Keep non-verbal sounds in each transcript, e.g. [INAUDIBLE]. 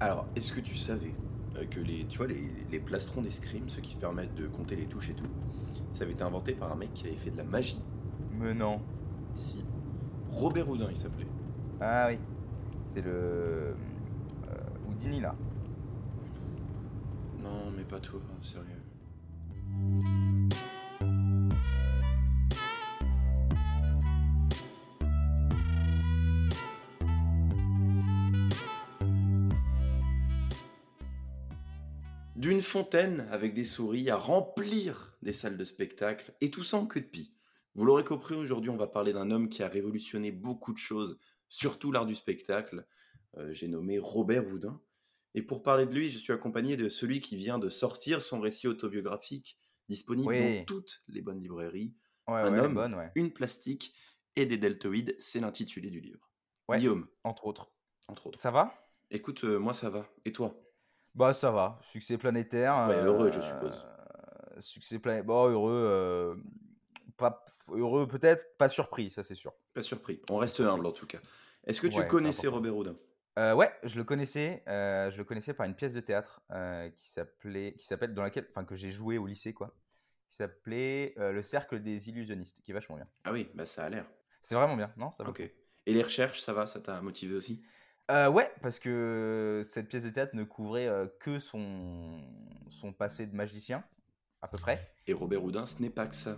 Alors, est-ce que tu savais euh, que les, tu vois, les, les plastrons d'escrime, ceux qui permettent de compter les touches et tout, ça avait été inventé par un mec qui avait fait de la magie? Mais non. Si. Robert Houdin, il s'appelait. Ah oui. C'est le. euh, Houdini là. Non, mais pas toi, sérieux. D'une fontaine avec des souris à remplir des salles de spectacle, et tout ça en queue de pie. Vous l'aurez compris, aujourd'hui on va parler d'un homme qui a révolutionné beaucoup de choses, surtout l'art du spectacle. Euh, J'ai nommé Robert Houdin. Et pour parler de lui, je suis accompagné de celui qui vient de sortir son récit autobiographique, disponible Oui. dans toutes les bonnes librairies. Ouais, Un ouais, homme. ouais. Une plastique et des deltoïdes, c'est l'intitulé du livre. Guillaume, Entre autres. entre autres. Ça va? Écoute, euh, moi ça va. Et toi? Bah ça va. Succès planétaire. Ouais, heureux, euh, je suppose. Succès planétaire. Bon, heureux. euh, Pas heureux peut-être, pas surpris, ça c'est sûr. Pas surpris. On reste humble en tout cas. Est-ce que tu Ouais, connaissais. Robert Houdin? Euh, ouais, je le connaissais. euh, je le connaissais par une pièce de théâtre euh, qui s'appelait, qui s'appelle dans laquelle, enfin que j'ai joué au lycée quoi, qui s'appelait euh, Le Cercle des illusionnistes, qui est vachement bien. Ah oui, bah ça a l'air. C'est vraiment bien, non ça vaut Ok. Et les recherches, ça va? Ça t'a motivé aussi? Euh, ouais, parce que cette pièce de théâtre ne couvrait euh, que son, son passé de magicien, à peu près. Et Robert Houdin, ce n'est pas que ça.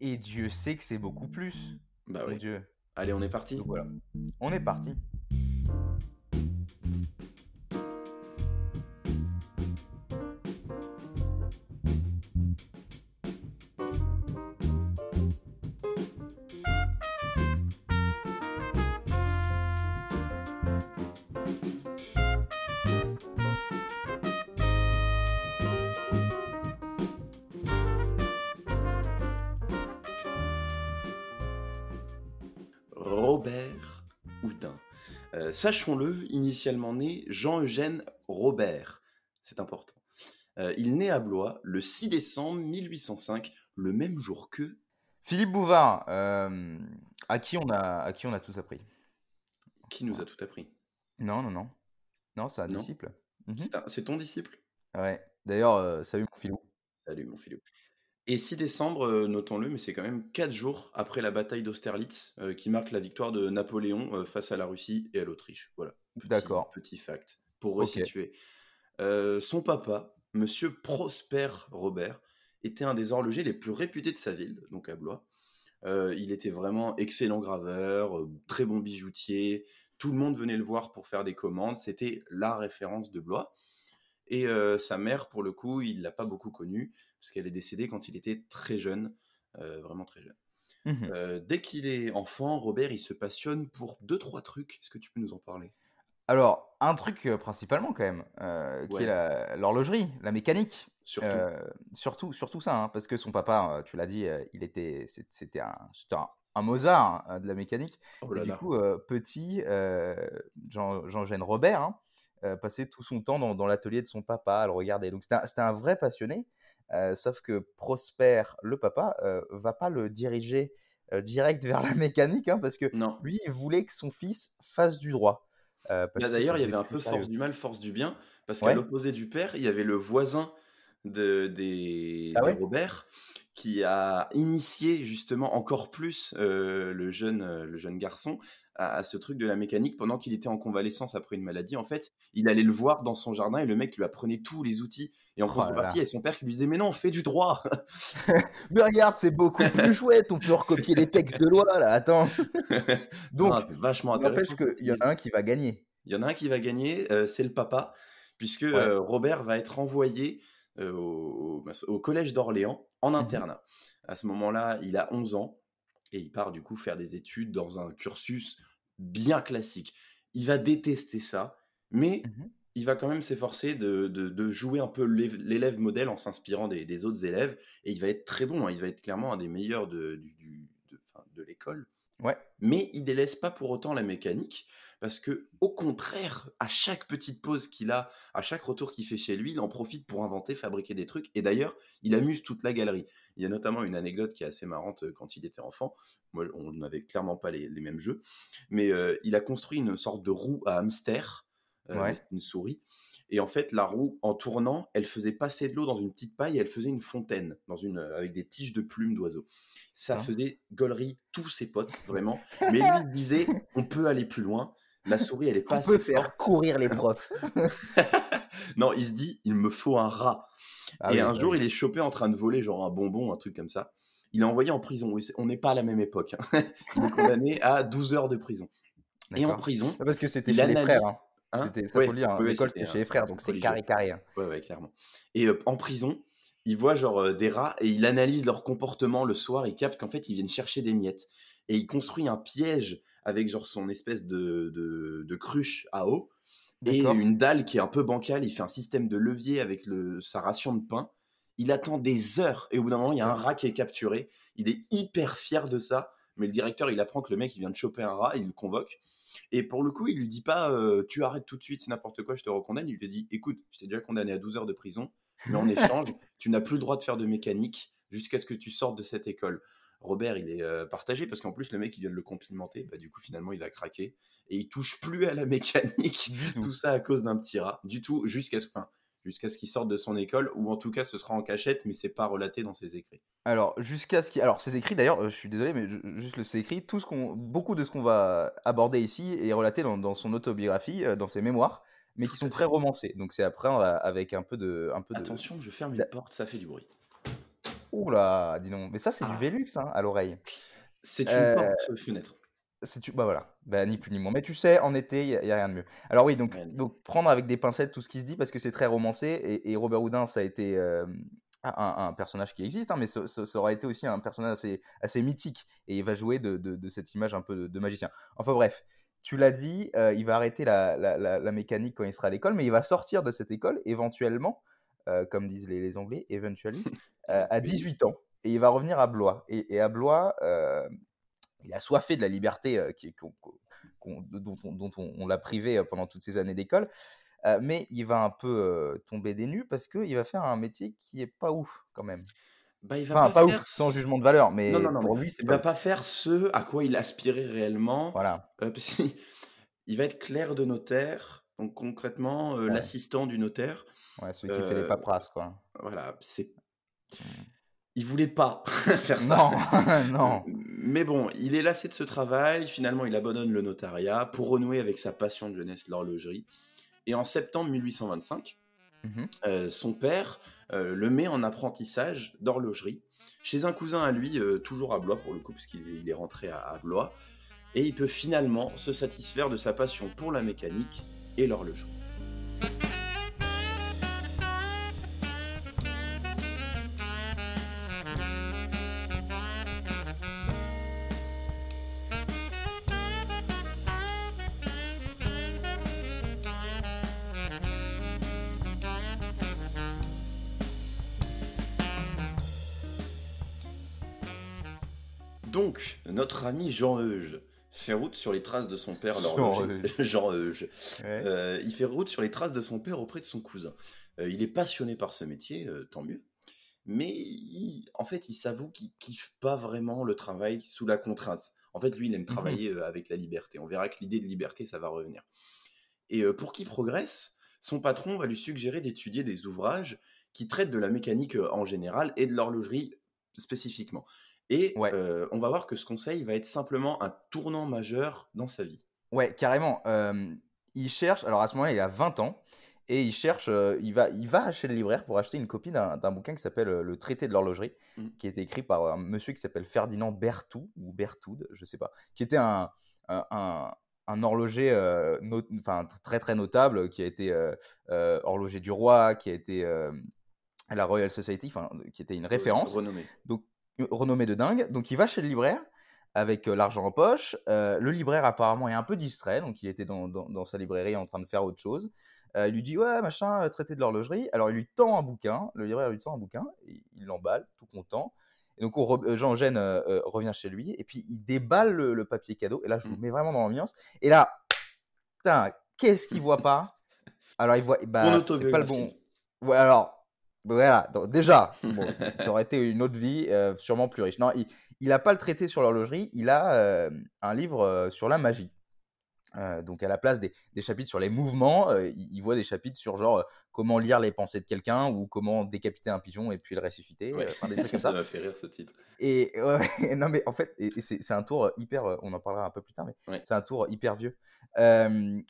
Et Dieu sait que c'est beaucoup plus. Bah Mon oui. Dieu. Allez, on est parti. Donc voilà. On est parti. Euh, Sachons-le, initialement né Jean-Eugène Robert. C'est important. Euh, il naît à Blois le 6 décembre 1805, le même jour que. Philippe Bouvard, euh, à qui on a, à qui on a tous appris. Qui nous a tout appris Non, non, non. Non, c'est un Non. disciple. Mhm. C'est ton disciple? Ouais. D'ailleurs, salut mon filou. Salut mon Philou. Et 6 décembre, euh, notons-le, mais c'est quand même 4 jours après la bataille d'Austerlitz, euh, qui marque la victoire de Napoléon euh, face à la Russie et à l'Autriche. Voilà. Petit- D'accord. Petit fact, pour resituer. Euh, son papa, monsieur Prosper Robert, était un des horlogers les plus réputés de sa ville, donc à Blois. Il était vraiment excellent graveur, très bon bijoutier. Tout le monde venait le voir pour faire des commandes. C'était la référence de Blois. Et euh, sa mère, pour le coup, il l'a pas beaucoup connue, parce qu'elle est décédée quand il était très jeune, euh, vraiment très jeune. Euh, dès qu'il est enfant, Robert, il se passionne pour deux, trois trucs. Est-ce que tu peux nous en parler? Alors, un truc principalement quand même, qui Ouais. est l'horlogerie, la mécanique. Surtout. Surtout, surtout ça, hein, parce que son papa, tu l'as dit, il était, c'était un, c'était un, un Mozart hein, de la mécanique. oh Et du là. coup, euh, petit, euh, Jean, Jean-Eugène Robert hein, passait tout son temps dans, dans l'atelier de son papa à le regarder. Donc c'était un, un vrai passionné, euh, sauf que Prosper, le papa, euh, va pas le diriger euh, direct vers la [LAUGHS] mécanique, hein, parce que Non. lui, il voulait que son fils fasse du droit. euh, Bah, D'ailleurs, il y avait un peu sérieux. force du mal, force du bien, parce Ouais. qu'à l'opposé du père, il y avait le voisin de, des, Ah des ouais? Robert qui a initié justement encore plus euh, le, jeune, euh, le jeune garçon à, à ce truc de la mécanique pendant qu'il était en convalescence après une maladie. En fait, il allait le voir dans son jardin et le mec lui apprenait tous les outils. Et en Oh contrepartie, il y a son père qui lui disait Mais non, fais du droit [LAUGHS] [LAUGHS] Mais regarde, c'est beaucoup plus [LAUGHS] chouette, on peut recopier les textes de loi là, attends. Donc, vachement intéressant. qu'il y en a un qui va gagner. Il y en a un qui va gagner, euh, c'est le papa, puisque Ouais. euh, Robert va être envoyé euh, au, au- au collège d'Orléans en Mhm. internat. À ce moment-là, il a 11 ans et il part du coup faire des études dans un cursus bien classique. Il va détester ça, mais Mhm. il va quand même s'efforcer de, de- de jouer un peu l'élève modèle en s'inspirant des, des autres élèves et il va être très bon. hein. Il va être clairement un des meilleurs de, du- du- de- enfin, de l'école Ouais. mais il délaisse pas pour autant la mécanique parce que au contraire à chaque petite pause qu'il a à chaque retour qu'il fait chez lui il en profite pour inventer fabriquer des trucs et d'ailleurs il amuse toute la galerie il y a notamment une anecdote qui est assez marrante euh, quand il était enfant moi on n'avait clairement pas les, les mêmes jeux mais euh, il a construit une sorte de roue à hamster c'était une souris. Et en fait, la roue, en tournant, elle faisait passer de l'eau dans une petite paille et elle faisait une fontaine dans une, avec des tiges de plumes d'oiseaux. Ça faisait gaulerie tous ses potes, vraiment. [LAUGHS] Mais lui, il disait, on peut aller plus loin. La souris, elle est pas on peut faire courir les profs. [LAUGHS] non, il se dit, il me faut un rat. Ah et un bah jour, il est chopé en train de voler genre un bonbon, un truc comme ça. Il est envoyé en prison. On n'est pas à la même époque. Hein. [LAUGHS] il est condamné à 12 heures de prison. Et en prison. Parce que c'était chez les frères. Hein. Hein c'était, ça hein. l'école, c'était chez les frères, donc c'est carré carré. Ouais, ouais, clairement. Et euh, en prison, il voit genre euh, des rats et il analyse leur comportement le soir. Il capte qu'en fait, ils viennent chercher des miettes. Et il construit un piège avec genre son espèce de, de, cruche à eau et une dalle qui est un peu bancale. Il fait un système de levier avec le, sa ration de pain. Il attend des heures et au bout d'un moment, il y a un rat qui est capturé. Il est hyper fier de ça. Mais le directeur, il apprend que le mec, il vient de choper un rat, il le convoque. Et pour le coup, il lui dit pas tu arrêtes tout de suite, c'est n'importe quoi, je te recondamne. Il lui dit écoute, je t'ai déjà condamné à 12 heures de prison, mais en [LAUGHS] échange, tu n'as plus le droit de faire de mécanique jusqu'à ce que tu sortes de cette école. Robert, il est partagé parce qu'en plus, le mec, il vient de le complimenter. Bah, du coup, finalement, il va craquer et il touche plus à la [LAUGHS] mécanique. tout ça à cause d'un petit rat. Du tout, jusqu'à ce. Jusqu'à ce qu'il sorte de son école, ou en tout cas ce sera en cachette, mais c'est pas relaté dans ses écrits. Alors jusqu'à ce qu'il, alors ses écrits d'ailleurs, euh, je suis désolé, mais juste le ses écrits, tout ce qu'on, beaucoup de ce qu'on va aborder ici est relaté dans, son autobiographie, euh, dans ses mémoires, mais qui sont très romancés. Donc c'est après avec un peu de, un peu Attention, je ferme une porte, ça fait du bruit. Oula, dis donc, mais ça c'est du ah. Velux hein, à l'oreille. C'est une euh, porte fenêtre tu... Bah voilà, bah, ni plus ni moins. Mais tu sais, en été, il n'y a, rien de mieux. Alors oui, donc, donc prendre avec des pincettes tout ce qui se dit parce que c'est très romancé et, Robert Houdin, ça a été un, personnage qui existe, hein, mais ça, aura été aussi un personnage assez, assez mythique et il va jouer de, de, cette image un peu de, magicien. Enfin bref, tu l'as dit, il va arrêter la, la, la, mécanique quand il sera à l'école, mais il va sortir de cette école éventuellement, comme disent les, les Anglais, eventually, [LAUGHS] à 18 ans. Et il va revenir à Blois. Et, et à Blois, il a soifé de la liberté euh, qui, dont, on, l'a privé euh, pendant toutes ces années d'école. Euh, mais il va un peu tomber des nues parce qu'il va faire un métier qui est pas ouf quand même. Bah, il va enfin, pas, ouf, sans jugement de valeur, mais pour lui, il va pas faire ce à quoi il aspirait réellement. Voilà. il va être clerc de notaire, donc concrètement l'assistant du notaire. Ouais, celui qui fait les paperasses, quoi. Voilà, c'est. Mmh il voulait pas [LAUGHS] faire ça. Non, [LAUGHS] non. Mais bon, il est lassé de ce travail. Finalement, il abandonne le notariat pour renouer avec sa passion de jeunesse, l'horlogerie. Et en septembre 1825, mhm. euh, son père euh, le met en apprentissage d'horlogerie chez un cousin à lui, euh, toujours à Blois pour le coup, parce qu'il est rentré à, à Blois. Et il peut finalement se satisfaire de sa passion pour la mécanique et l'horlogerie. Donc, notre ami Jean Euge fait route sur les traces de son père l'horloger. [LAUGHS] Jean Euge. Euh, il fait route sur les traces de son père auprès de son cousin. Euh, il est passionné par ce métier, euh, tant mieux. Mais en fait, il s'avoue qu'il kiffe pas vraiment le travail sous la contrainte. En fait, lui, il aime mhm. travailler avec la liberté. On verra que l'idée de liberté, ça va revenir. Et pour qu'il progresse, son patron va lui suggérer d'étudier des ouvrages qui traitent de la mécanique en général et de l'horlogerie spécifiquement. Et on va voir que ce conseil va être simplement un tournant majeur dans sa vie. Ouais, carrément. il cherche, alors à ce moment-là, il a 20 ans, et il cherche, il, va, il va chez le libraire pour acheter une copie d'un bouquin qui s'appelle Le traité de l'horlogerie, mmh. qui a été écrit par un monsieur qui s'appelle Ferdinand Berthoud, ou Berthoud, je sais pas, qui était un, un, un, horloger enfin, très très notable, qui a été horloger du roi, qui a été à la Royal Society, qui était une référence. Renommé. Donc, renommé de dingue. Donc il va chez le libraire avec euh, l'argent en poche. Euh, le libraire apparemment est un peu distrait, donc il était dans, dans, sa librairie en train de faire autre chose. Euh, il lui dit ouais machin traité de l'horlogerie. Alors il lui tend un bouquin, le libraire lui tend un bouquin, et il l'emballe tout content. Et donc Jean Eugène revient chez lui et puis il déballe le, papier cadeau. Et là je vous mmh. mets vraiment dans l'ambiance. Et là, putain, qu'est-ce qu'il voit pas? [LAUGHS] Alors il voit, bah, c'est pas le bon. Ouais, alors voilà, donc déjà, ça aurait été une autre vie, euh, sûrement plus riche. Non, il n'a pas le traité sur l'horlogerie, il a euh, un livre euh, sur la magie. Euh, donc à la place des, des chapitres sur les mouvements, euh, il, il voit des chapitres sur genre euh, comment lire les pensées de quelqu'un ou comment décapiter un pigeon et puis le ressusciter. Ouais. enfin, des trucs [LAUGHS] ça m'a fait rire ce titre. Et [LAUGHS] non mais en fait, c'est un tour hyper, on en parlera un peu plus tard, mais Ouais. c'est un tour hyper vieux.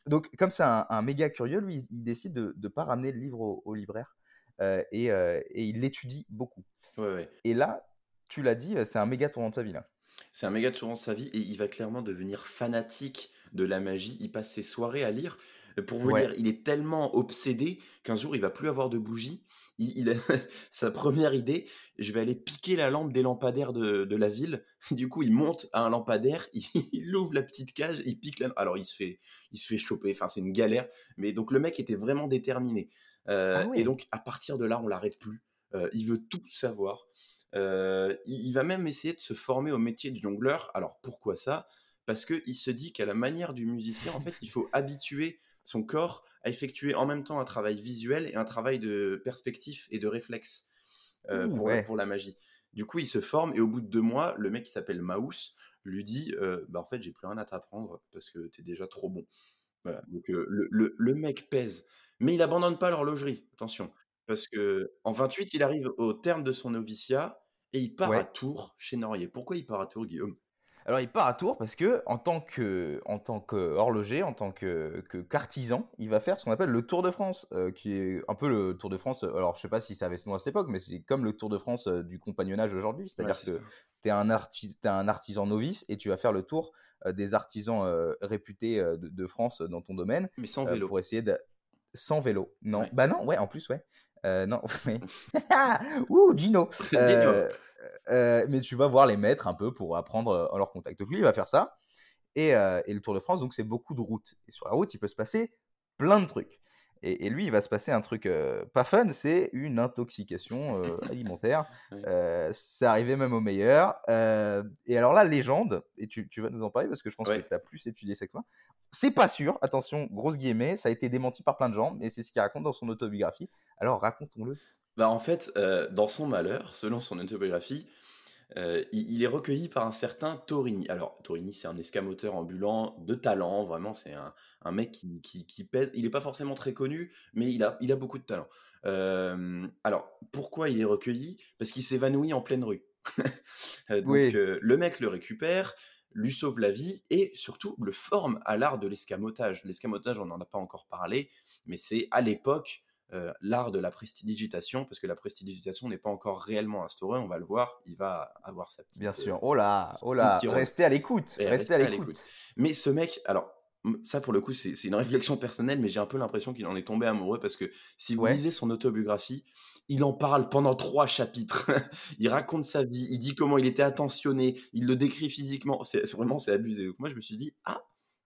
Donc comme c'est un, un méga curieux, lui, il, il décide de ne pas ramener le livre au, au libraire et, euh, et il l'étudie beaucoup. Ouais, ouais. Et là, tu l'as dit, euh, c'est un méga tournant de sa vie là. C'est un méga tournant de sa vie et il va clairement devenir fanatique de la magie. Il passe ses soirées à lire. Euh, Pour vous Ouais. dire, il est tellement obsédé qu'un jour il va plus avoir de bougies. Il, il a [LAUGHS] sa première idée, je vais aller piquer la lampe des lampadaires de, de la ville. [LAUGHS] Du coup, il monte à un lampadaire, il, [LAUGHS] il ouvre la petite cage, il pique la. Alors, il se fait, il se fait choper. Enfin, c'est une galère. Mais donc, le mec était vraiment déterminé. Euh, Ah. Et donc, à partir de là, on l'arrête plus. Euh, il veut tout savoir. Euh, il, il va même essayer de se former au métier de jongleur. Alors pourquoi ça? Parce qu'il se dit qu'à la manière du musicien, en fait, il faut habituer son corps à effectuer en même temps un travail visuel et un travail de perspective et de réflexe euh, Ouh, pour, ouais. pour la magie. Du coup, il se forme et au bout de deux mois, le mec qui s'appelle Maus lui dit euh, bah, En fait, j'ai plus rien à t'apprendre parce que t'es déjà trop bon. Voilà. Donc euh, le, le- le mec pèse. Mais il abandonne pas l'horlogerie, attention. Parce que en 28, il arrive au terme de son noviciat et il part à. Tours chez Norier. Pourquoi il part à Tours, Guillaume? Alors il part à Tours parce que en tant que en tant qu'horloger, en tant que que- qu'artisan, il va faire ce qu'on appelle le Tour de France, euh, qui est un peu le Tour de France. euh, Alors je sais pas si ça avait ce nom à cette époque, mais c'est comme le Tour de France euh, du compagnonnage aujourd'hui, Ouais, c'est-à-dire c'est que tu es un, arti- t'es un artisan novice et tu vas faire le tour euh, des artisans réputés de, de France dans ton domaine Mais sans vélo. pour essayer de sans vélo. Non, Ouais. bah non, ouais, en plus ouais. Euh, non, [LAUGHS] mais [LAUGHS] ouh [LAUGHS] Gino. Euh, euh, mais tu vas voir les maîtres un peu pour apprendre leur contact. Donc lui, il va faire ça. Et, et le Tour de France, donc c'est beaucoup de routes. Et sur la route, il peut se passer plein de trucs. Et, et lui, il va se passer un truc euh, pas fun, c'est une intoxication euh, [LAUGHS] alimentaire. Euh, c'est arrivé même au meilleur. Euh, et alors là, légende, et tu, tu vas nous en parler parce que je pense Ouais. que tu as plus étudié ça que moi. C'est pas sûr, attention, grosse guillemets, ça a été démenti par plein de gens, mais c'est ce qu'il raconte dans son autobiographie. Alors racontons-le. Bah, en fait, dans son malheur, selon son autobiographie, euh, il, il est recueilli par un certain Torini. Alors, Torini, c'est un escamoteur ambulant de talent, vraiment, c'est un, un mec qui, qui- qui pèse. Il n'est pas forcément très connu, mais il a, il a beaucoup de talent. Euh, alors, pourquoi il est recueilli? Parce qu'il s'évanouit en pleine rue. [LAUGHS] Euh, Donc, Oui. euh, le mec le récupère, lui sauve la vie et surtout le forme à l'art de l'escamotage. L'escamotage, on n'en a pas encore parlé, mais c'est à l'époque euh, l'art de la prestidigitation, parce que la prestidigitation n'est pas encore réellement instaurée, on va le voir, il va avoir sa petite... Bien euh, sûr. Oh là, oh là, restez à l'écoute. Restez à l'écoute. Mais ce mec, alors, ça pour le coup, c'est une réflexion personnelle, mais j'ai un peu l'impression qu'il en est tombé amoureux, parce que si vous Ouais. lisez son autobiographie, il en parle pendant trois chapitres. [LAUGHS] il raconte sa vie, il dit comment il était attentionné, il le décrit physiquement. C'est vraiment, c'est abusé. Donc moi, je me suis dit, ah,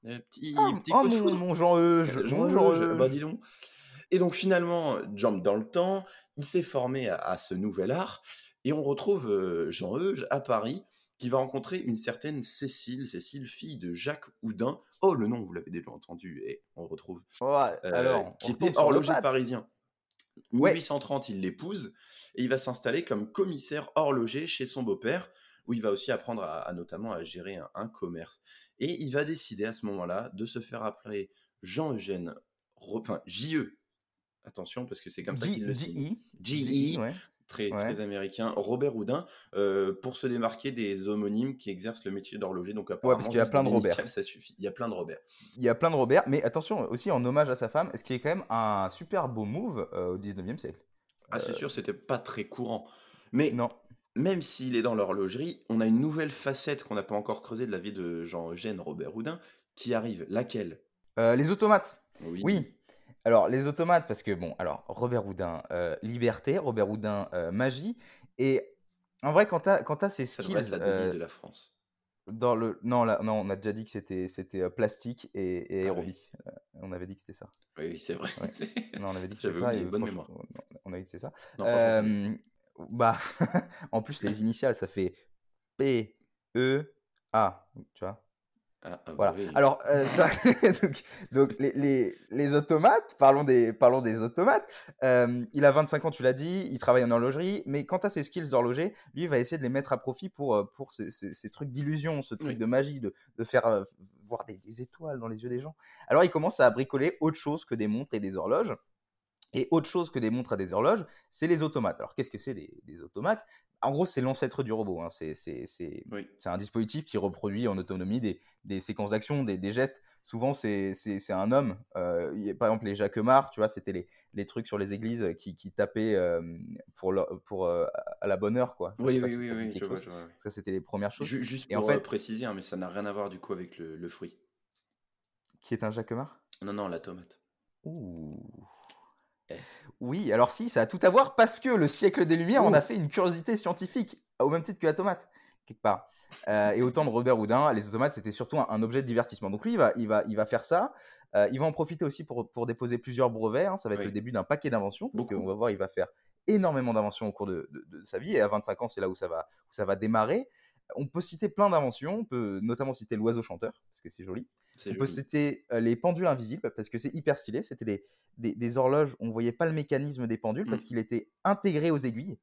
euh, petit, Ah, petit oh, coup de mon, mon Jean-Euge, Euh, Jean-Euge. bah dis donc. Et donc finalement, jump dans le temps, il s'est formé à, à ce nouvel art, et on retrouve euh, Jean-Euge à Paris, qui va rencontrer une certaine Cécile, Cécile, fille de Jacques Houdin. Oh, le nom, vous l'avez déjà entendu, et on le retrouve. Euh, alors, qui était horloger parisien. Ouais. 1830, il l'épouse, et il va s'installer comme commissaire horloger chez son beau-père, où il va aussi apprendre à, à notamment à gérer un, un commerce. Et il va décider à ce moment-là de se faire appeler Jean-Eugène, enfin J.E. Attention, parce que c'est comme ça qu'il le signe. Ouais. Très, Ouais. très américain, Robert Houdin, euh, pour se démarquer des homonymes qui exercent le métier d'horloger. Donc apparemment, parce qu'il y a plein de Robert. Ça suffit. Il y a plein de Robert. Il y a plein de Robert, mais attention, aussi en hommage à sa femme, ce qui est quand même un super beau move euh, au 19e siècle. Ah, c'est Euh, sûr, c'était pas très courant. Mais Non. même s'il est dans l'horlogerie, on a une nouvelle facette qu'on n'a pas encore creusée de la vie de Jean-Eugène Robert Houdin qui arrive. Laquelle? Euh, les automates. Oui. Oui. Alors, les automates, parce que, bon, alors, Robert Houdin, euh, liberté, Robert Houdin, euh, magie. Et en vrai, quand tu as, ces Ça skills la euh, de la France. dans le. Non, là, non, on a déjà dit que c'était c'était euh, plastique et, et Ah oui. aérobie. On avait dit que c'était ça. Oui, oui, c'est vrai. Ouais. [LAUGHS] Non, on avait dit que c'était ça. et bonne mémoire. On a dit que c'était ça. Non, bah, [LAUGHS] en plus, les initiales, ça fait P, E, A. Tu vois Ah, ah, Voilà. oui. Alors, euh, [LAUGHS] ça, [LAUGHS] donc, donc les, les, les automates, parlons des, parlons des automates. Euh, il a 25 ans, tu l'as dit, il travaille en horlogerie, mais quant à ses skills d'horloger, lui, il va essayer de les mettre à profit pour, euh, pour ces, ces- ces trucs d'illusion, ce truc Oui. de magie, de, de faire euh, voir des, des étoiles dans les yeux des gens. Alors il commence à bricoler autre chose que des montres et des horloges. Et autre chose que des montres à des horloges, c'est les automates. Alors, qu'est-ce que c'est des, des automates? En gros, c'est l'ancêtre du robot. hein. C'est Oui. un dispositif qui reproduit en autonomie des, des séquences d'action, des, des gestes. Souvent, c'est un homme. Euh, il y a- par exemple, les Jacquemart, tu vois, c'était les, les trucs sur les églises qui, qui tapaient euh, pour, leur- pour, euh, à la bonne heure, quoi. Oui, oui, si oui, ça te dit oui, quelque je vois, chose. je vois, ouais. Ça, c'était les premières choses. Ju- Juste Et en pour euh, fait, préciser, hein, mais ça n'a rien à voir du coup avec le, le fruit. qui est un Jacquemart Non, non, la tomate. Ouh. Oui, alors si, ça a tout à voir parce que le siècle des Lumières, on a fait une curiosité scientifique, au même titre que la tomate, quelque part. Euh, et au temps de Robert Houdin, les automates, c'était surtout un, un objet de divertissement. Donc lui, il va, il va, il va faire ça. Euh, il va en profiter aussi pour, pour déposer plusieurs brevets. hein. Ça va être Oui. le début d'un paquet d'inventions, parce qu'on va voir, il va faire énormément d'inventions au cours de, de- de sa vie. Et à 25 ans, c'est là où ça va, où ça va démarrer. On peut citer plein d'inventions, on peut notamment citer l'oiseau chanteur, parce que c'est joli. On peut citer euh, les pendules invisibles parce que c'est hyper stylé. C'était des, des, des horloges, on voyait pas le mécanisme des pendules parce Mm. qu'il était intégré aux aiguilles.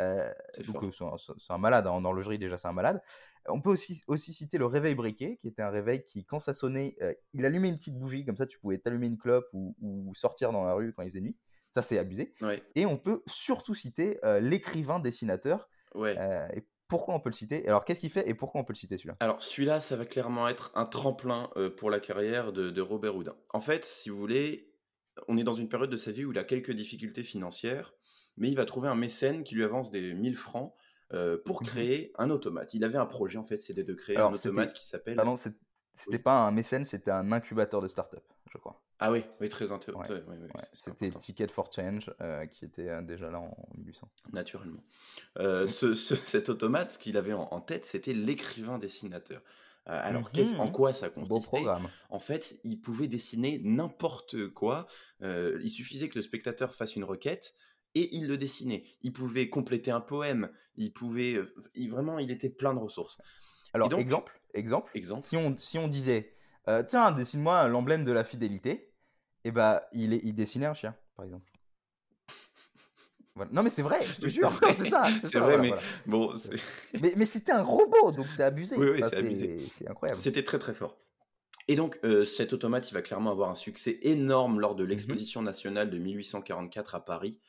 Euh, C'est euh, c'est un, malade, hein, en horlogerie déjà c'est un malade. On peut aussi, aussi citer le réveil briquet, qui était un réveil qui, quand ça sonnait, euh, il allumait une petite bougie, comme ça tu pouvais t'allumer une clope ou, ou sortir dans la rue quand il faisait nuit. Ça c'est abusé. Ouais, Et on peut surtout citer euh, l'écrivain dessinateur. ouais. Et pourquoi on peut le citer Alors qu'est-ce qu'il fait et pourquoi on peut le citer celui-là? Alors celui-là, ça va clairement être un tremplin euh, pour la carrière de, de Robert Houdin. En fait, si vous voulez, on est dans une période de sa vie où il a quelques difficultés financières, mais il va trouver un mécène qui lui avance des 1000 francs euh, pour Mhm. créer un automate. Il avait un projet, en fait, c'était de créer Alors, un automate qui s'appelle... Pardon, c'était Oui. pas un mécène, c'était un incubateur de start-up, je crois. Ah oui, oui, très intéressant. Ouais, Ouais, c'était. Ticket for Change euh, qui était euh, déjà là en 1800. naturellement. Euh, ce- ce- cet automate, ce qu'il avait en, en tête, c'était l'écrivain dessinateur. Euh, alors, qu'est-ce- en Mhm. quoi ça Beau consistait? programme. En fait, il pouvait dessiner n'importe quoi. Il suffisait que le spectateur fasse une requête et il le dessinait. Il pouvait compléter un poème. Il pouvait, il- vraiment, il était plein de ressources. Alors, donc- exemple, exemple, Exemple. si on, si on disait, euh, tiens, dessine-moi l'emblème de la fidélité, et bah, il, est, il dessinait un chien, par exemple. Voilà. Non, mais c'est vrai, je te jure, c'est ça. C'est vrai, voilà, mais voilà. bon, c'est- [LAUGHS] Mais, mais c'était un robot, donc c'est abusé. Oui, oui, Enfin, c'est abusé. c'est incroyable. c'était très très fort. Et donc, euh, cet automate, il va clairement avoir un succès énorme lors de Mhm. l'exposition nationale de 1844 à Paris.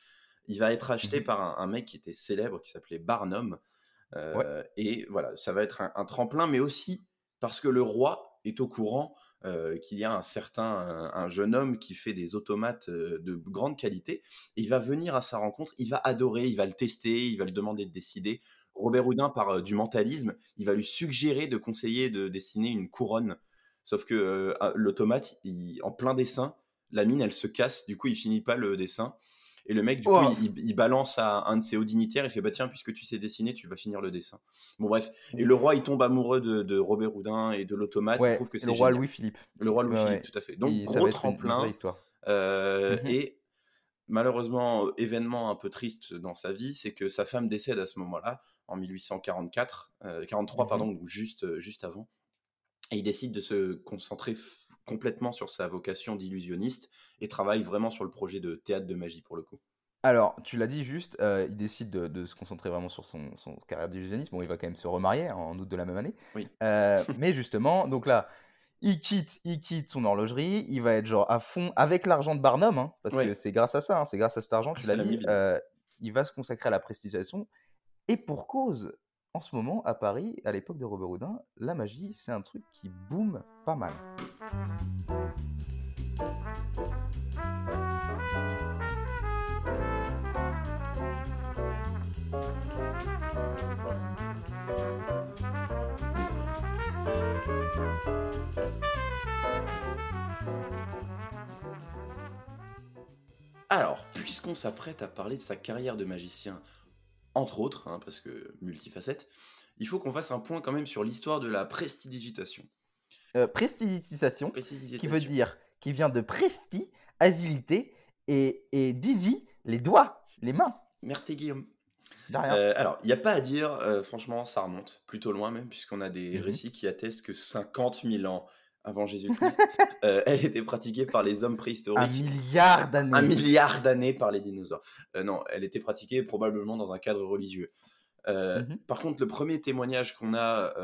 Il va être acheté Mhm. par un, un mec qui était célèbre, qui s'appelait Barnum. Euh, Et voilà, ça va être un, un tremplin, mais aussi parce que le roi est au courant euh, qu'il y a un certain, un, un jeune homme qui fait des automates euh, de grande qualité. Et il va venir à sa rencontre, il va adorer, il va le tester, il va le demander de décider. Robert Houdin, par euh, du mentalisme, il va lui suggérer de conseiller de dessiner une couronne. Sauf que l'automate, en plein dessin, la mine, elle se casse, du coup, il finit pas le dessin. Et le mec, du Oh. coup, il, il balance à un de ses hauts dignitaires, il fait Bah tiens, puisque tu sais dessiner, tu vas finir le dessin. Bon, bref. Et le roi, il tombe amoureux de, de Robert Houdin et de l'automate. il Ouais, trouve que c'est le roi. Louis-Philippe. Le roi Louis-Philippe, ouais. tout à fait. Donc, Et gros tremplin. histoire. Euh, Mhm. Et malheureusement, euh, événement un peu triste dans sa vie, c'est que sa femme décède à ce moment-là, en 1844, euh, 43, Mhm. pardon, juste, euh, juste avant. Et il décide de se concentrer complètement sur sa vocation d'illusionniste et travaille vraiment sur le projet de théâtre de magie pour le coup. Alors, tu l'as dit juste, euh, il décide de, de se concentrer vraiment sur son, son carrière d'illusionniste. Bon, il va quand même se remarier en août de la même année. Oui. Euh, [LAUGHS] mais justement, donc là, il quitte, il quitte son horlogerie. Il va être genre à fond avec l'argent de Barnum, hein, parce Ouais. que c'est grâce à ça, hein, c'est grâce à cet argent, tu Ça l'as dit. euh, il va se consacrer à la prestigiation. Et pour cause, en ce moment, à Paris, à l'époque de Robert Houdin, la magie, c'est un truc qui boom pas mal. Alors, puisqu'on s'apprête à parler de sa carrière de magicien, entre autres, hein, parce que multifacette, il faut qu'on fasse un point quand même sur l'histoire de la prestidigitation. Euh, prestidigitation, qui veut dire, qui vient de presti, agilité, et, et didi, les doigts, les mains. Merci Guillaume. Euh, alors, il n'y a pas à dire, euh, franchement, ça remonte plutôt loin même, puisqu'on a des Mhm. récits qui attestent que 50 000 ans avant Jésus-Christ, [LAUGHS] euh, elle était pratiquée par les hommes un préhistoriques. milliard d'années. Un milliard d'années par les dinosaures. Euh, non, elle était pratiquée probablement dans un cadre religieux. Euh, mmh par contre, le premier témoignage qu'on a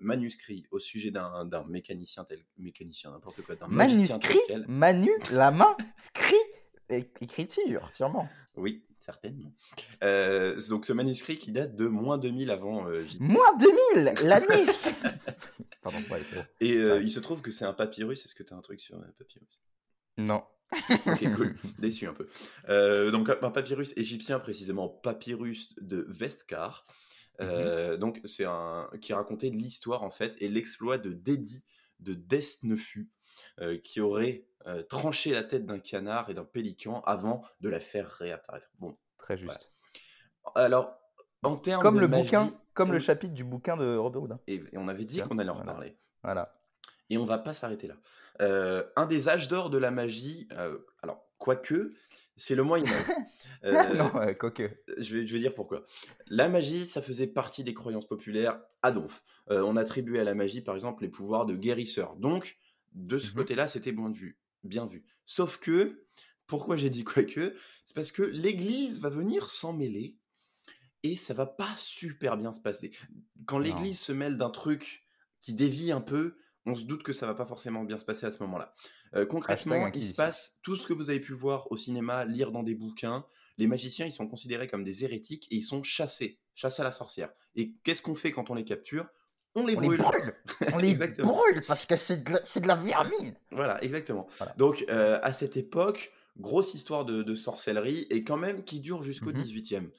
manuscrit au sujet d'un mécanicien tel mécanicien n'importe quoi, d'un manuscrit, manu, la main, cri, écriture, sûrement. Oui, certainement. Euh, donc ce manuscrit qui date de moins 2000 avant Moins 2000 L'année [LAUGHS] Pardon, ouais, bon. Et il se trouve que c'est un papyrus. Est-ce que tu as un truc sur un papyrus Non. ok, cool. Déçu un peu. Euh, donc, un papyrus égyptien, précisément papyrus de Vestkar. Mmh euh, donc, c'est un qui racontait l'histoire en fait et l'exploit de Dédi de Desnefu, euh, qui aurait tranché la tête d'un canard et d'un pélican avant de la faire réapparaître. Bon, très juste. Alors, en termes comme le bouquin, comme, le chapitre du bouquin de Robert Houdin. Et, on avait dit qu'on allait en reparler. Voilà. Et on va pas s'arrêter là. Euh, un des âges d'or de la magie, euh, alors, quoique, c'est le Moyen Âge. [LAUGHS] Euh, non, quoique. Je vais, je vais dire pourquoi. La magie, ça faisait partie des croyances populaires à donf. on attribuait à la magie, par exemple, les pouvoirs de guérisseur. Donc, de ce mmh côté-là, c'était bien vu, bien vu. Sauf que, pourquoi j'ai dit quoique C'est parce que l'Église va venir s'en mêler et ça va pas super bien se passer. Quand l'Église se mêle d'un truc qui dévie un peu, on se doute que ça va pas forcément bien se passer à ce moment-là. Euh, concrètement, il se passe tout ce que vous avez pu voir au cinéma, lire dans des bouquins. Les magiciens, ils sont considérés comme des hérétiques et ils sont chassés, chassés à la sorcière. Et qu'est-ce qu'on fait quand on les capture? On les brûle. On [LAUGHS] les brûle parce que c'est de, la vermine. Voilà, exactement. Donc, euh, à cette époque, grosse histoire de, sorcellerie et quand même qui dure jusqu'au 18e. Mmh